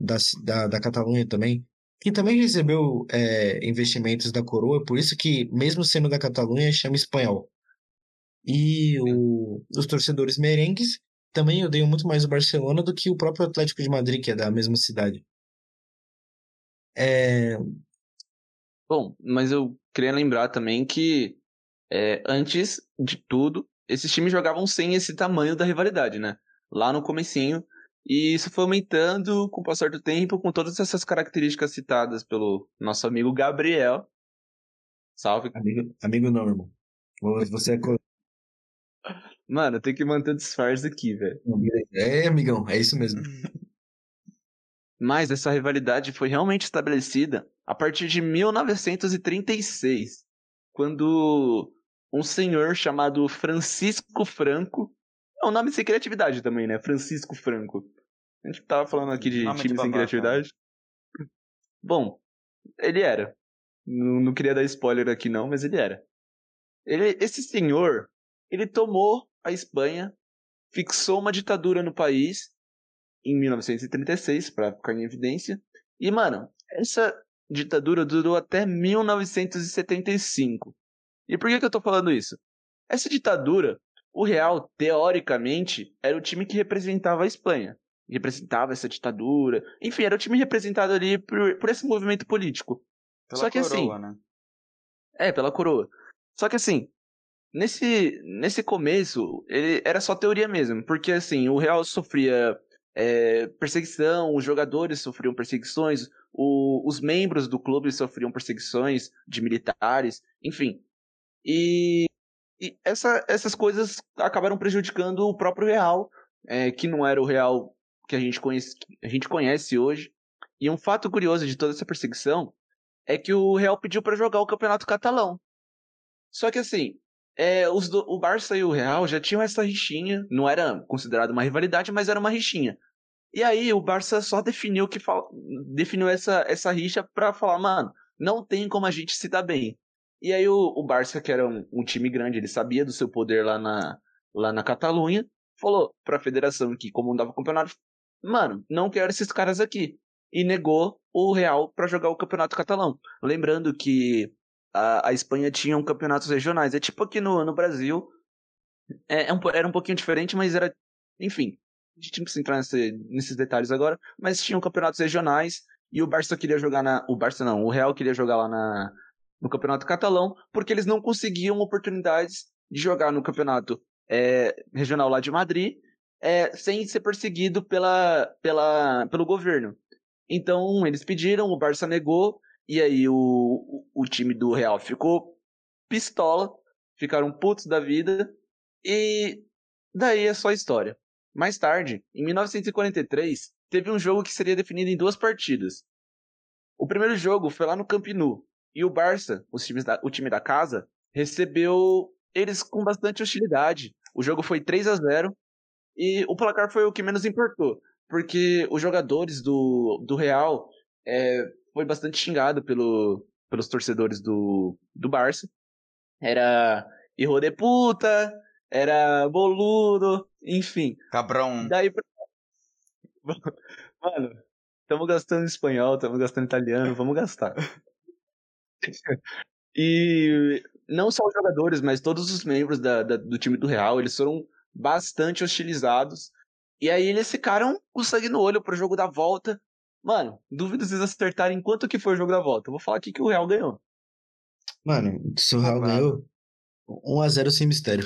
da, da, da Catalunha também, que também recebeu é, investimentos da coroa, por isso que, mesmo sendo da Catalunha, chama Espanhol. E o, os torcedores merengues também odeiam muito mais o Barcelona do que o próprio Atlético de Madrid, que é da mesma cidade. É, Bom, mas eu queria lembrar também que é, antes de tudo, esses times jogavam sem esse tamanho da rivalidade, né? Lá no comecinho. E isso foi aumentando com o passar do tempo, com todas essas características citadas pelo nosso amigo Gabriel. Salve. amigo, amigo não, irmão. Você é, Mano, tem que manter o disfarce aqui, velho. é amigão, é isso mesmo. *laughs* Mas essa rivalidade foi realmente estabelecida a partir de 1936, quando um senhor chamado Francisco Franco, é um nome sem criatividade também, né? Francisco Franco. A gente tava falando aqui de Nome de time sem criatividade. Bom, ele era. Não, não queria dar spoiler aqui não, mas ele era. Ele, esse senhor, ele tomou a Espanha, fixou uma ditadura no país em 1936, pra ficar em evidência. E, mano, essa ditadura durou até 1975. E por que, que eu tô falando isso? Essa ditadura, o Real, teoricamente, era o time que representava a Espanha. Representava essa ditadura. Enfim, era o time representado ali por, por esse movimento político. Pela Só que assim, coroa, né? é, pela coroa. Só que assim, nesse, nesse começo, ele era só teoria mesmo. Porque assim, o Real sofria é, perseguição, os jogadores sofriam perseguições, o- os membros do clube sofriam perseguições de militares, enfim. E, e essa- essas coisas acabaram prejudicando o próprio Real, é, que não era o Real que a gente conhece, a gente conhece hoje. E um fato curioso de toda essa perseguição é que o Real pediu para jogar o Campeonato Catalão. Só que assim, é, os do- o Barça e o Real já tinham essa rixinha, não era considerado uma rivalidade, mas era uma rixinha. E aí o Barça só definiu que fal- definiu essa, essa rixa pra falar, mano, não tem como a gente se dar bem. E aí o, o Barça, que era um, um time grande, ele sabia do seu poder lá na, lá na Catalunha, falou pra federação que comandava o campeonato, mano, não quero esses caras aqui. E negou o Real pra jogar o campeonato catalão. Lembrando que a, a Espanha tinha um campeonatos regionais. É tipo aqui no, no Brasil. É, é um era um pouquinho diferente, mas era. Enfim. A gente não precisa entrar nesse- nesses detalhes agora. Mas tinham campeonatos regionais e o Barça queria jogar na. O Barça não, o Real queria jogar lá na, no Campeonato Catalão, porque eles não conseguiam oportunidades de jogar no Campeonato é, Regional lá de Madrid é, sem ser perseguido pela, pela, pelo governo. Então eles pediram, o Barça negou, e aí o, o, time do Real ficou pistola, ficaram putos da vida, e daí é só história. Mais tarde, em 1943, teve um jogo que seria definido em duas partidas. O primeiro jogo foi lá no Camp Nou, e o Barça, da, o time da casa, recebeu eles com bastante hostilidade. O jogo foi 3 a 0 e o placar foi o que menos importou, porque os jogadores do, do Real é, foi bastante xingado pelo, pelos torcedores do, do Barça. Era erro de puta, era boludo, enfim. Cabrão. Daí, *laughs* mano, estamos gastando espanhol, estamos gastando italiano, vamos gastar. *laughs* e não só os jogadores, mas todos os membros da, da, do time do Real, eles foram bastante hostilizados. E aí eles ficaram com sangue no olho pro jogo da volta. Mano, duvido vocês acertarem quanto que foi o jogo da volta. Eu vou falar aqui que o Real ganhou. Mano, se o Real ganhou, 1x0 sem mistério.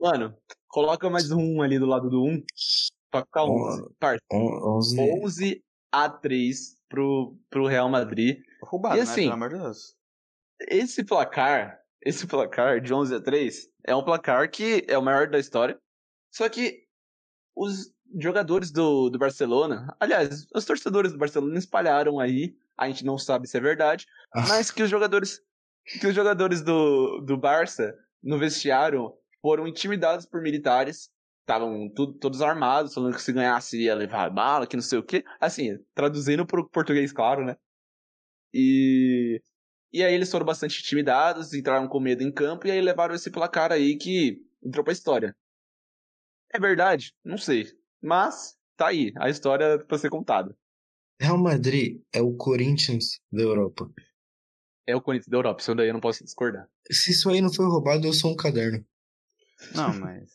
Mano, coloca mais um ali do lado do 1. Pra ficar 11. Parça. 11. 11 a 3 pro, pro Real Madrid. Roubado, e, assim, né? Pelo amor de Deus. Esse placar, esse placar de 11 a 3 é um placar que é o maior da história. Só que os jogadores do, do Barcelona, aliás, os torcedores do Barcelona espalharam aí, a gente não sabe se é verdade, ah. mas que os jogadores que os jogadores do, do Barça no vestiário foram intimidados por militares, estavam todos armados, falando que se ganhasse ia levar bala, que não sei o que. Assim, traduzindo pro português, claro, né? E e aí eles foram bastante intimidados, entraram com medo em campo e aí levaram esse placar aí que entrou pra história. É verdade? Não sei. Mas tá aí, a história pra ser contada. Real Madrid é o Corinthians da Europa. É o Corinthians da Europa, isso daí eu não posso discordar. Se isso aí não foi roubado, eu sou um caderno. Não, *laughs* mas.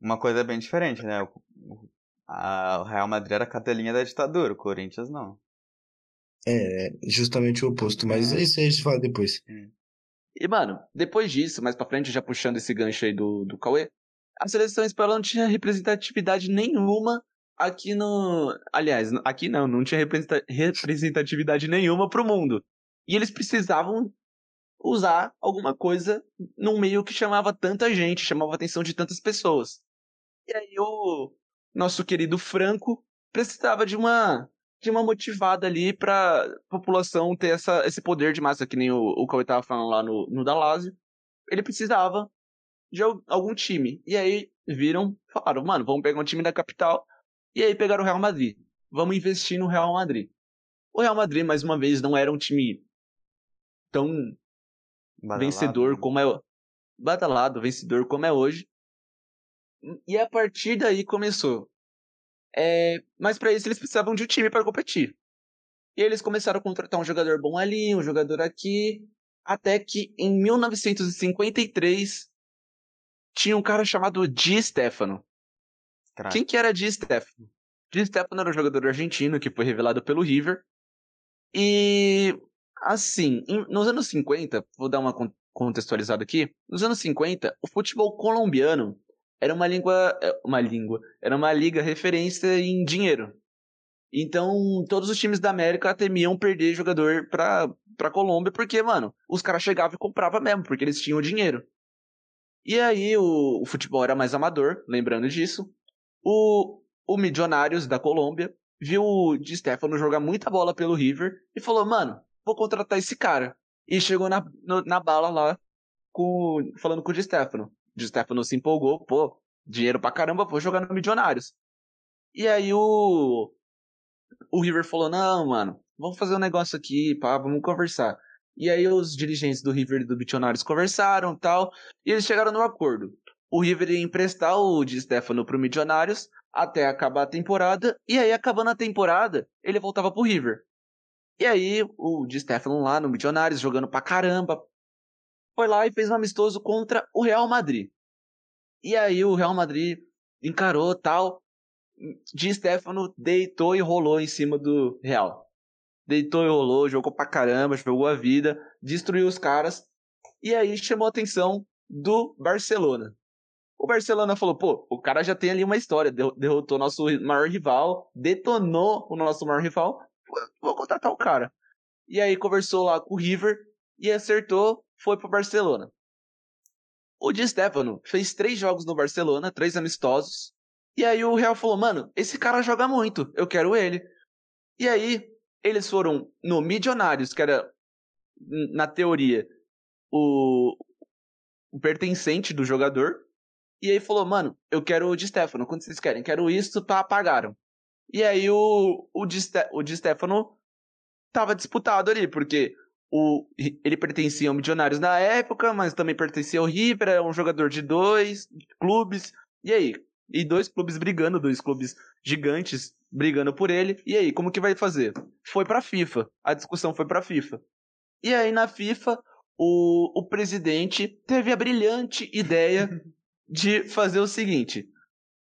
Uma coisa é bem diferente, né? O, a, o Real Madrid era a cadelinha da ditadura, o Corinthians não. É, justamente o oposto, mas é. isso aí a gente fala depois. É. E, mano, depois disso, mais pra frente, já puxando esse gancho aí do, do Cauê, a seleção espanhola não tinha representatividade nenhuma aqui no. Aliás, aqui não, não tinha representatividade nenhuma pro mundo. E eles precisavam usar alguma coisa num meio que chamava tanta gente, chamava a atenção de tantas pessoas. E aí o nosso querido Franco precisava de uma de uma motivada ali pra população ter essa, esse poder de massa, que nem o, o Cauê tava falando lá no, no Dalásio. Ele precisava de algum time. E aí viram, falaram, mano, vamos pegar um time da capital. E aí pegaram o Real Madrid. Vamos investir no Real Madrid. O Real Madrid, mais uma vez, não era um time tão Badalado. vencedor né? como é. Badalado, vencedor como é hoje. E a partir daí começou. É, mas para isso eles precisavam de um time para competir. E eles começaram a contratar um jogador bom ali, um jogador aqui, até que em 1953 tinha um cara chamado Di Stefano. Quem que era Di Stefano? Di Stefano era um jogador argentino que foi revelado pelo River. E assim, nos anos 50, vou dar uma contextualizada aqui. Nos anos 50, o futebol colombiano era uma língua, é, uma língua, era uma liga referência em dinheiro. Então, todos os times da América temiam perder jogador pra, pra Colômbia, porque, mano, os caras chegavam e compravam mesmo, porque eles tinham dinheiro. E aí, o, o futebol era mais amador, lembrando disso. O, o Milionários da Colômbia viu o Di Stefano jogar muita bola pelo River e falou, mano, vou contratar esse cara. E chegou na, no, na bala lá, com, falando com o Di Stefano. Di Stefano se empolgou, pô, dinheiro pra caramba, vou jogar no Milionários. E aí o. O River falou: não, mano, vamos fazer um negócio aqui, pá, vamos conversar. E aí os dirigentes do River e do Milionários conversaram tal, e eles chegaram num acordo. O River ia emprestar o Di Stefano pro Milionários até acabar a temporada, e aí acabando a temporada, ele voltava pro River. E aí o Di Stefano lá no Milionários jogando pra caramba, foi lá e fez um amistoso contra o Real Madrid. E aí o Real Madrid encarou tal. Di Stefano deitou e rolou em cima do Real. deitou e rolou, jogou pra caramba, jogou a vida, destruiu os caras. E aí chamou a atenção do Barcelona. O Barcelona falou, pô, o cara já tem ali uma história, derrotou nosso maior rival, detonou o nosso maior rival, vou contratar o cara. E aí conversou lá com o River e acertou, foi pro Barcelona. O Di Stefano fez três jogos no Barcelona, três amistosos. E aí o Real falou, mano, esse cara joga muito, eu quero ele. E aí eles foram no Milionários, que era, na teoria, o, o pertencente do jogador. E aí falou, mano, eu quero o Di Stefano, quanto vocês querem? Quero isso, tá, pagaram. E aí o, o, Di, o Di Stefano tava disputado ali, porque o, ele pertencia ao Milionários na época, mas também pertencia ao River, é um jogador de dois clubes. E aí? E dois clubes brigando, dois clubes gigantes brigando por ele. E aí, como que vai fazer? Foi pra FIFA. A discussão foi pra FIFA. E aí, na FIFA, o, o presidente teve a brilhante ideia *laughs* de fazer o seguinte: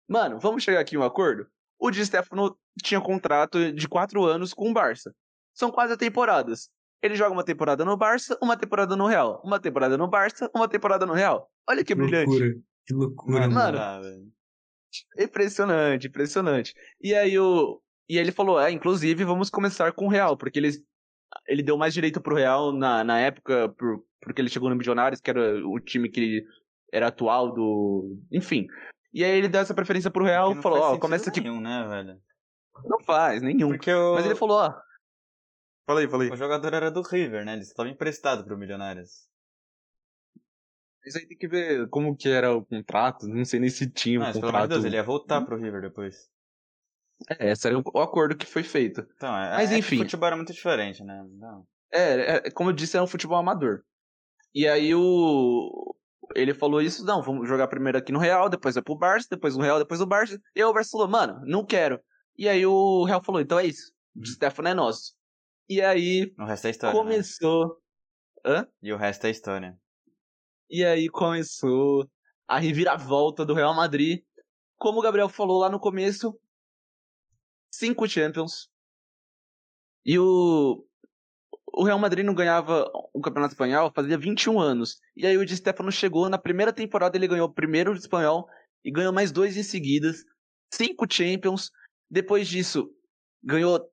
Mano, vamos chegar aqui em um acordo? O Di Stefano tinha contrato de quatro anos com o Barça. São quase temporadas. Ele joga uma temporada no Barça, uma temporada no Real. Uma temporada no Barça, uma temporada no Real. Olha que brilhante. Loucura. Que loucura, mano. impressionante, impressionante. E aí o. E ele falou, é, inclusive, vamos começar com o Real, porque ele, ele deu mais direito pro Real na, na época, por, porque ele chegou no Milionários, que era o time que era atual do. Enfim. E aí ele deu essa preferência pro Real e falou, ó, oh, começa aqui. Nenhum, né, velho? Não faz, nenhum. O... Mas ele falou, ó, Fala aí, fala aí. O jogador era do River, né? Ele estava emprestado pro Milionários. Isso aí tem que ver como que era o contrato, não sei nem se tinha um contrato. Pelo amor de Deus, ele ia voltar pro River depois. É, esse era o acordo que foi feito. Então, é, Mas é enfim. o futebol era muito diferente, né? Não. É, é, como eu disse, era um futebol amador. E aí o. Ele falou isso, não, vamos jogar primeiro aqui no Real, depois vai pro Barça, depois no Real, depois no Barça. E aí o Barça falou, mano, não quero. E aí o Real falou, então é isso. O Stefano é nosso. E aí. O resto é história. Né? Começou. Né? Hã? E o resto é história. E aí começou a reviravolta do Real Madrid. Como o Gabriel falou lá no começo, cinco Champions. E o, o Real Madrid não ganhava o Campeonato Espanhol fazia 21 anos. E aí o Di Stefano chegou, na primeira temporada ele ganhou o primeiro espanhol e ganhou mais dois em seguidas. Cinco Champions. Depois disso, ganhou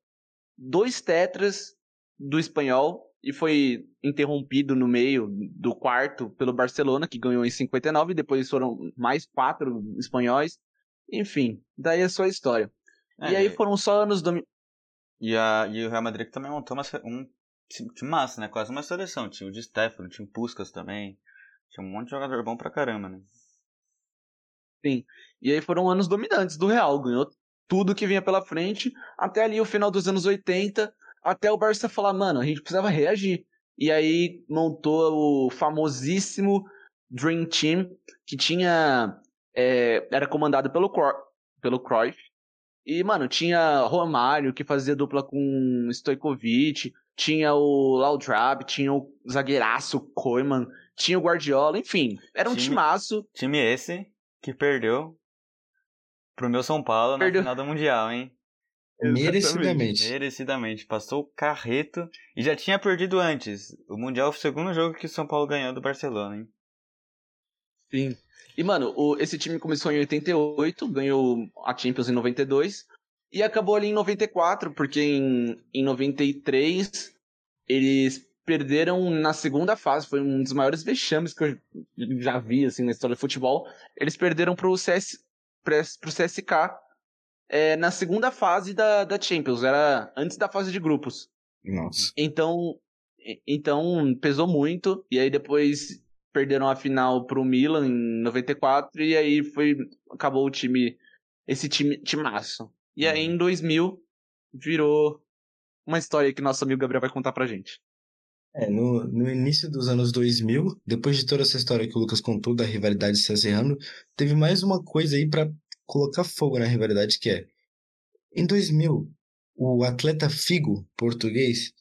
dois tetras do espanhol e foi interrompido no meio do quarto pelo Barcelona, que ganhou em 59, depois foram mais quatro espanhóis. Enfim, daí é só a história. É, e aí foram só anos do. E, a, e o Real Madrid também montou uma, um time massa, né? Quase uma seleção. Tinha o de Stefano, tinha o Puskas também. Tinha um monte de jogador bom pra caramba, né? Sim. E aí foram anos dominantes do Real. Ganhou tudo que vinha pela frente, até ali o final dos anos 80, até o Barça falar, mano, a gente precisava reagir. E aí montou o famosíssimo Dream Team, que tinha. É, era comandado pelo, pelo Cruyff. E, mano, tinha Romário, que fazia dupla com Stojkovic, tinha o Laudrab, tinha o zagueiraço Koeman, tinha o Guardiola, enfim, era um time, timaço. Time esse que perdeu pro meu São Paulo Perdeu. na final do Mundial, hein? Merecidamente. Merecidamente. Passou o carreto e já tinha perdido antes. O Mundial foi o segundo jogo que o São Paulo ganhou do Barcelona, hein? Sim. E, mano, o, esse time começou em 88, ganhou a Champions em 92 e acabou ali em 94, porque em, em 93 eles perderam na segunda fase, foi um dos maiores vexames que eu já vi assim na história do futebol. Eles perderam pro CS, pro CSK é, na segunda fase da, da Champions, era antes da fase de grupos. Nossa. Então, então pesou muito, e aí depois perderam a final pro Milan em 94, e aí foi, acabou o time, esse time, timaço. E aí em 2000 virou uma história que nosso amigo Gabriel vai contar pra gente. É, no, no início dos anos 2000, depois de toda essa história que o Lucas contou da rivalidade se acerrando, teve mais uma coisa aí para colocar fogo na rivalidade que é em 2000, o atleta Figo, português,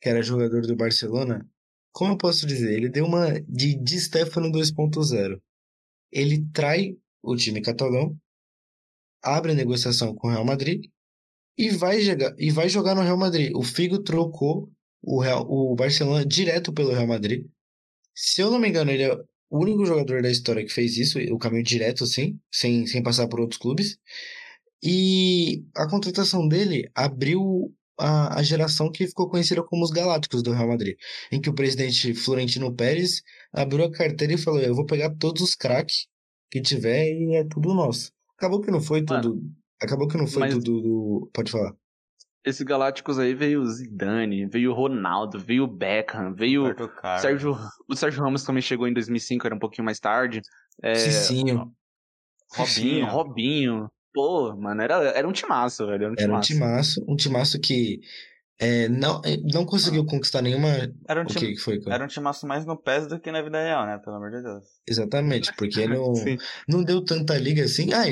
que era jogador do Barcelona, como eu posso dizer, ele deu uma de Di Stefano 2.0. Ele trai o time catalão, abre a negociação com o Real Madrid e vai jogar, e vai jogar no Real Madrid. O Figo trocou o, Real, o Barcelona direto pelo Real Madrid. Se eu não me engano, ele é o único jogador da história que fez isso, o caminho direto, assim, sem, sem passar por outros clubes. E a contratação dele abriu a, a geração que ficou conhecida como os Galácticos do Real Madrid, em que o presidente Florentino Pérez abriu a carteira e falou: Eu vou pegar todos os craques que tiver e é tudo nosso. Acabou que não foi tudo. Mano, acabou que não foi mas... tudo do. Pode falar. Esse Galácticos aí veio o Zidane, veio o Ronaldo, veio o Beckham, veio o Sérgio, o Sérgio Ramos também chegou em 2005, era um pouquinho mais tarde. É... Cicinho. Robinho, Robinho. Pô, mano, era, era um timaço, velho. Era um timaço. Era um timaço, um timaço que é, não, é, não conseguiu conquistar nenhuma. Era um, o que foi, cara? era um timaço mais no PES do que na vida real, né? Pelo amor de Deus. Exatamente, porque não, *laughs* não deu tanta liga assim. Ah,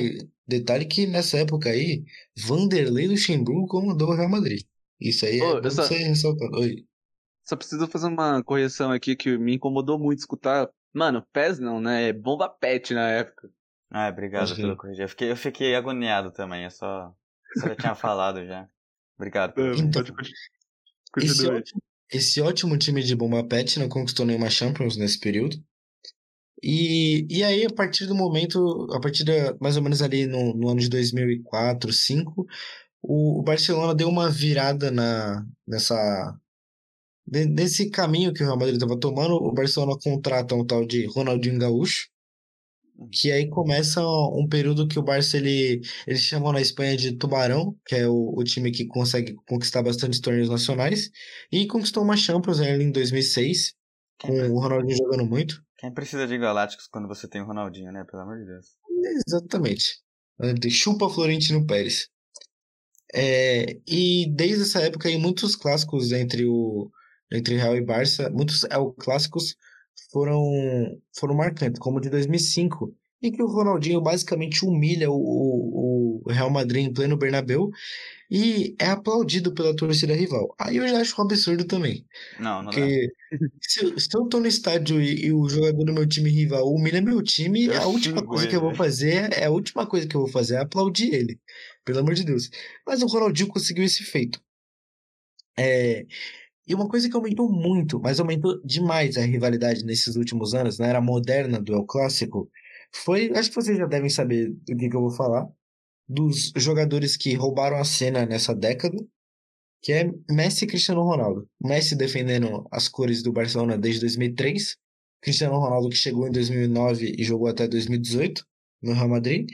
detalhe que nessa época aí, Vanderlei Luxemburgo comandou o Real Madrid. Isso aí Ô, é só... você Oi. Só preciso fazer uma correção aqui que me incomodou muito escutar. Mano, PES não, né? É bomba pet na época. Ah, obrigado pelo corrigir. Eu fiquei, eu fiquei agoniado também, eu só, só já tinha falado já. Obrigado. Então, esse, ótimo, esse ótimo time de Bomba Pet não conquistou nenhuma Champions nesse período. E, e aí, a partir do momento, a partir de, mais ou menos ali no, no ano de 2004, 2005, o, o Barcelona deu uma virada na, nessa, nesse caminho que o Real Madrid estava tomando. O Barcelona contrata um tal de Ronaldinho Gaúcho, que aí começa um período que o Barça ele, eles chamam na Espanha de Tubarão, que é o, o time que consegue conquistar bastante torneios nacionais, e conquistou uma Champions em 2006, com o Ronaldinho jogando muito. Quem precisa de Galácticos quando você tem o Ronaldinho, né? Pelo amor de Deus. Exatamente. Chupa Florentino Pérez. É, e desde essa época aí, muitos clássicos entre o entre Real e Barça, muitos é, clássicos foram, foram marcantes, como o de 2005, em que o Ronaldinho basicamente humilha o, o Real Madrid em pleno Bernabéu e é aplaudido pela torcida rival. Aí eu já acho um absurdo também. Não, não porque se, se, eu tô no estádio e, e, o jogador do meu time rival humilha meu time, eu a última coisa que eu vou fazer é a última coisa que eu vou fazer é aplaudir ele. Pelo amor de Deus. Mas o Ronaldinho conseguiu esse feito. É, e uma coisa que aumentou muito, mas aumentou demais a rivalidade nesses últimos anos, na era moderna do El Clássico, foi, acho que vocês já devem saber do que, que eu vou falar, dos jogadores que roubaram a cena nessa década, que é Messi e Cristiano Ronaldo. Messi defendendo as cores do Barcelona desde 2003, Cristiano Ronaldo que chegou em 2009 e jogou até 2018 no Real Madrid,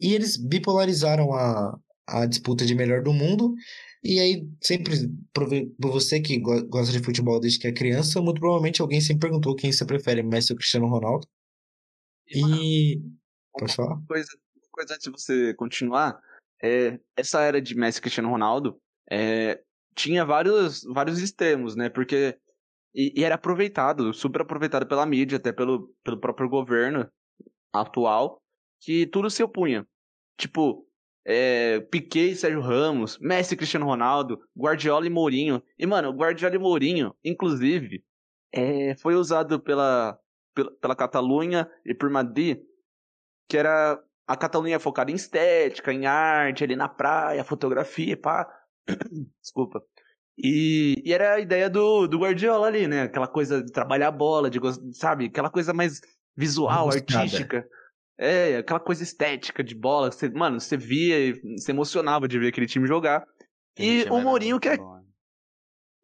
e eles bipolarizaram a, a disputa de melhor do mundo e aí, sempre, por você que gosta de futebol desde que é criança, muito provavelmente alguém sempre perguntou quem você prefere, Messi ou Cristiano Ronaldo. E. e... Pode falar? Uma coisa, uma coisa antes de você continuar, é, essa era de Messi e Cristiano Ronaldo é, tinha vários, vários extremos, né? Porque. E, e, era aproveitado, super aproveitado pela mídia, até pelo, pelo próprio governo atual, que tudo se opunha. Tipo, é, Piquet e Sérgio Ramos, Messi e Cristiano Ronaldo, Guardiola e Mourinho. E, mano, Guardiola e Mourinho, inclusive, é, foi usado pela, pela, pela Catalunha e por Madrid, que era a Catalunha focada em estética, em arte, ali na praia, fotografia, pá. *coughs* Desculpa. E, e, era a ideia do, do Guardiola ali, né? Aquela coisa de trabalhar a bola, de, sabe? Aquela coisa mais visual, artística. É, aquela coisa estética de bola. Você, mano, você via e se emocionava de ver aquele time jogar. Aquele e o Mourinho que é. Bom.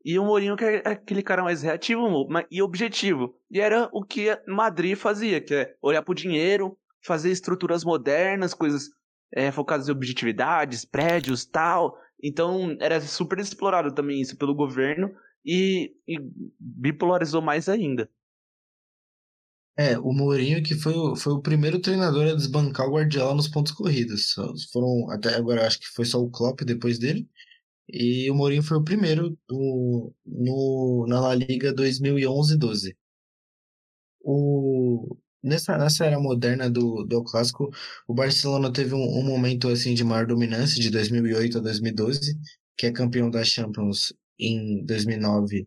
E o Mourinho que é aquele cara mais reativo e objetivo. E era o que Madrid fazia, que é olhar pro dinheiro, fazer estruturas modernas, coisas é, focadas em objetividades, prédios tal. Então era super explorado também isso pelo governo e, e bipolarizou mais ainda. É, o Mourinho que foi, o- foi o primeiro treinador a desbancar o Guardiola nos pontos corridos. Foram, até agora acho que foi só o Klopp depois dele. E o Mourinho foi o primeiro do, no, na La Liga 2011-12. O, nessa, nessa era moderna do, do Clássico, o Barcelona teve um, um momento assim de maior dominância de 2008 a 2012, que é campeão da Champions em 2009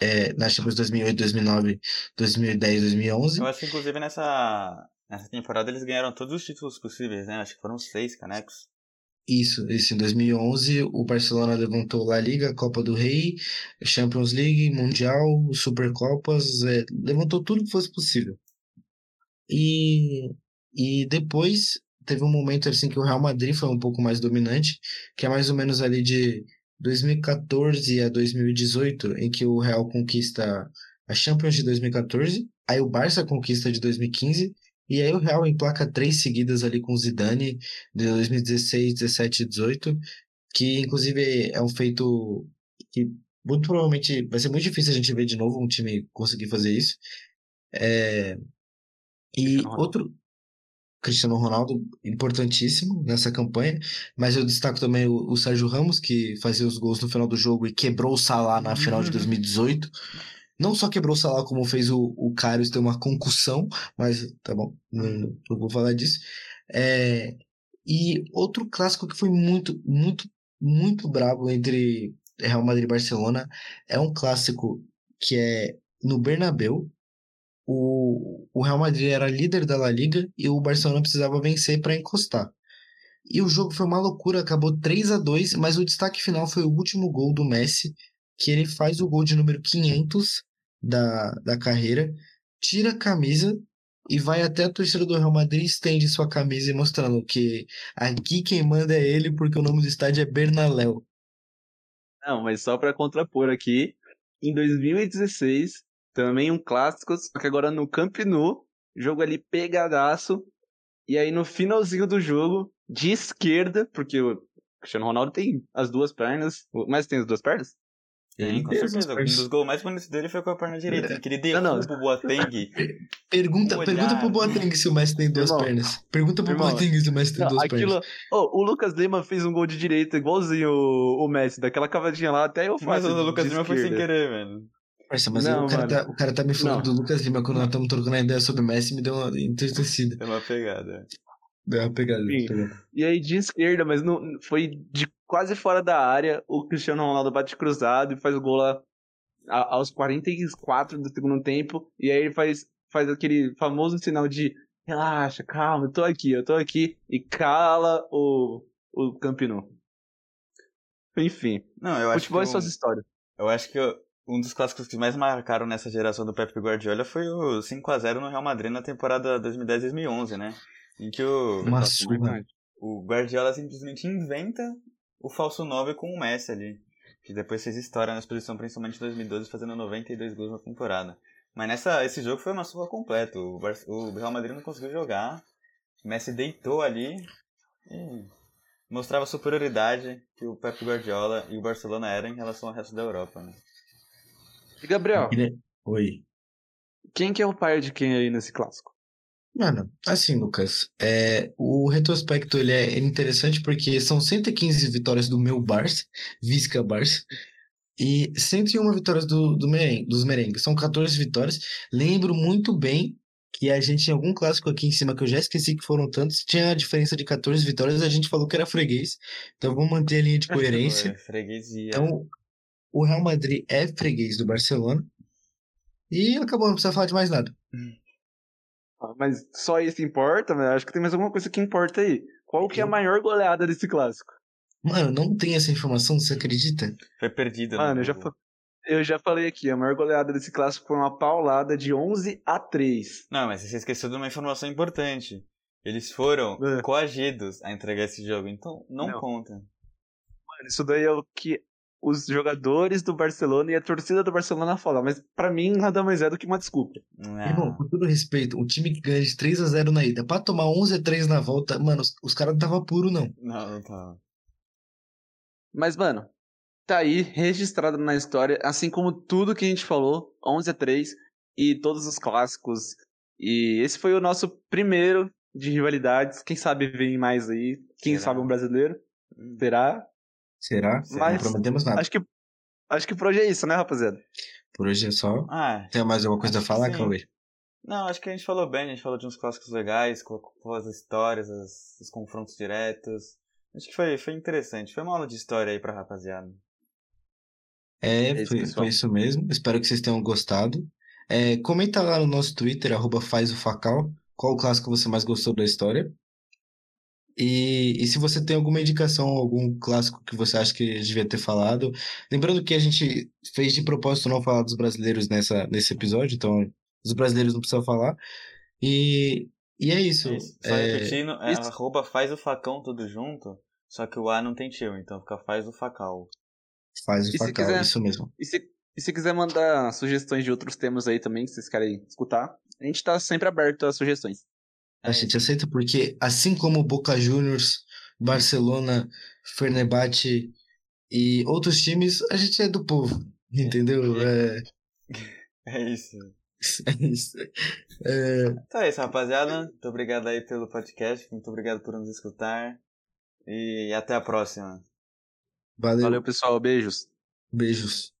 é, na Champions 2008, 2009, 2010, 2011. Eu acho que, inclusive, nessa, nessa temporada eles ganharam todos os títulos possíveis, né? Acho que foram seis canecos. Isso, isso. Em 2011, o Barcelona levantou La Liga, Copa do Rei, Champions League, Mundial, Supercopas, é, levantou tudo que fosse possível. E, e depois teve um momento assim que o Real Madrid foi um pouco mais dominante, que é mais ou menos ali de 2014 a 2018, em que o Real conquista a Champions de 2014, aí o Barça conquista de 2015, e aí o Real emplaca três seguidas ali com o Zidane, de 2016, 17 e 18, que inclusive é um feito que muito provavelmente vai ser muito difícil a gente ver de novo um time conseguir fazer isso. É... E outro, Cristiano Ronaldo importantíssimo nessa campanha, mas eu destaco também o, o, Sérgio Ramos, que fazia os gols no final do jogo e quebrou o Salah na final de 2018. Uhum. Não só quebrou o Salah, como fez o, o Karius ter uma concussão, mas tá bom, não, não vou falar disso. É, e outro clássico que foi muito, muito, muito brabo entre Real Madrid e Barcelona é um clássico que é no Bernabéu, o, o Real Madrid era líder da La Liga e o Barcelona precisava vencer para encostar. E o jogo foi uma loucura, acabou 3 a 2 mas o destaque final foi o último gol do Messi, que ele faz o gol de número 500 da, da carreira, tira a camisa e vai até a torcida do Real Madrid, estende sua camisa mostrando que aqui quem manda é ele, porque o nome do estádio é Bernaleu. Não, mas só para contrapor aqui, em 2016, também um clássico, só que agora no Camp Nou, jogo ali pegadaço. E aí no finalzinho do jogo, de esquerda, porque o Cristiano Ronaldo tem as duas pernas. Mas tem as duas pernas? Tem, com certeza. Um dos gols mais bonitos dele foi com a perna direita. Que ele deu não, não. pro Boateng. Pergunta, pergunta pro Boateng se o Messi tem duas Irmão. pernas. Pergunta pro Irmão. Boateng se o Messi tem não, duas aquilo... pernas. Oh, o Lucas Lima fez um gol de direita igualzinho o, o Messi, daquela cavadinha lá, até eu faço. Mas o Lucas Lima foi sem querer, velho. Parça, mas não, o, cara tá, o cara tá me falando não. do Lucas Lima quando nós estamos trocando a ideia sobre o Messi me deu uma entristecida. Deu uma pegada. Deu uma pegada. E aí de esquerda, mas não, foi de quase fora da área, o Cristiano Ronaldo bate cruzado e faz o gol lá aos 44 do segundo tempo. E aí ele faz, faz aquele famoso sinal de relaxa, calma, eu tô aqui, eu tô aqui. E cala o, o Campino. Enfim. Não, eu acho Futebol que. E suas histórias. Eu acho que eu, um dos clássicos que mais marcaram nessa geração do Pep Guardiola foi o 5 a 0 no Real Madrid na temporada 2010-2011, né? Em que o, o Guardiola simplesmente inventa o falso 9 com o Messi ali. Que depois fez história na exposição, principalmente em 2012, fazendo 92 gols na temporada. Mas nessa, esse jogo foi uma surra completa. O, o Real Madrid não conseguiu jogar. O Messi deitou ali e mostrava a superioridade que o Pep Guardiola e o Barcelona eram em relação ao resto da Europa. Né? E Gabriel. Oi. Quem que é o pai de quem aí nesse clássico? Mano, assim, Lucas, é, o retrospecto ele é interessante porque são 115 vitórias do meu Barça, Visca Barça, e 101 vitórias do, do merengue, dos merengues. São 14 vitórias. Lembro muito bem que a gente tinha algum clássico aqui em cima que eu já esqueci que foram tantos, tinha a diferença de 14 vitórias, a gente falou que era freguês. Então vamos manter a linha de *laughs* coerência. freguesia. Então, o Real Madrid é freguês do Barcelona. E acabou, não precisa falar de mais nada. Ah, mas só isso importa, mas acho que tem mais alguma coisa que importa aí. Qual que é a maior goleada desse clássico? Mano, não tem essa informação, você acredita? Foi perdida. Né, Mano, eu já, eu já falei aqui, a maior goleada desse clássico foi uma paulada de 11 a 3. Não, mas você esqueceu de uma informação importante. Eles foram é. coagidos a entregar esse jogo, então não, não. conta. Mano, isso daí é o que os jogadores do Barcelona e a torcida do Barcelona falam, mas para mim nada mais é do que uma desculpa. Não. Irmão, com todo respeito, o time que ganha de 3 a 0 na ida, para tomar 11 a 3 na volta, mano, os, os caras não tava puro não. Não, não tava. Mas mano, tá aí registrado na história, assim como tudo que a gente falou, 11 a 3 e todos os clássicos. E esse foi o nosso primeiro de rivalidades. Quem sabe vem mais aí, quem Será? sabe um brasileiro. Hum. Será? Será? Mas, não prometemos nada. Acho que, acho que por hoje é isso, né, rapaziada? Por hoje é só. Ah, Tem mais alguma coisa a falar, Cauê? Não, acho que a gente falou bem, a gente falou de uns clássicos legais, colocou as histórias, as, os confrontos diretos. Acho que foi, foi interessante. Foi uma aula de história aí pra rapaziada. É, é foi, foi, isso mesmo. Espero que vocês tenham gostado. É, comenta lá no nosso Twitter, arroba faz o facal, qual o clássico você mais gostou da história. E, e se você tem alguma indicação, algum clássico que você acha que devia ter falado. Lembrando que a gente fez de propósito não falar dos brasileiros nessa, nesse episódio, então os brasileiros não precisam falar. E, e é isso. É isso. Só É, repetindo, é isso. arroba faz o facão tudo junto, só que o A não tem tio, então fica faz o facal. faz o E facal, quiser- isso mesmo. E se, e se quiser mandar sugestões de outros temas aí também que vocês querem escutar, a gente tá sempre aberto a sugestões. A É gente aceita porque, assim como Boca Juniors, Barcelona, Fenerbahçe e outros times, a gente é do povo, entendeu? *laughs* É, É isso. *laughs* é isso. É, Então é isso, rapaziada. Muito obrigado aí pelo podcast. Muito obrigado por nos escutar. E até a próxima. valeu, Valeu, pessoal. Beijos. beijos.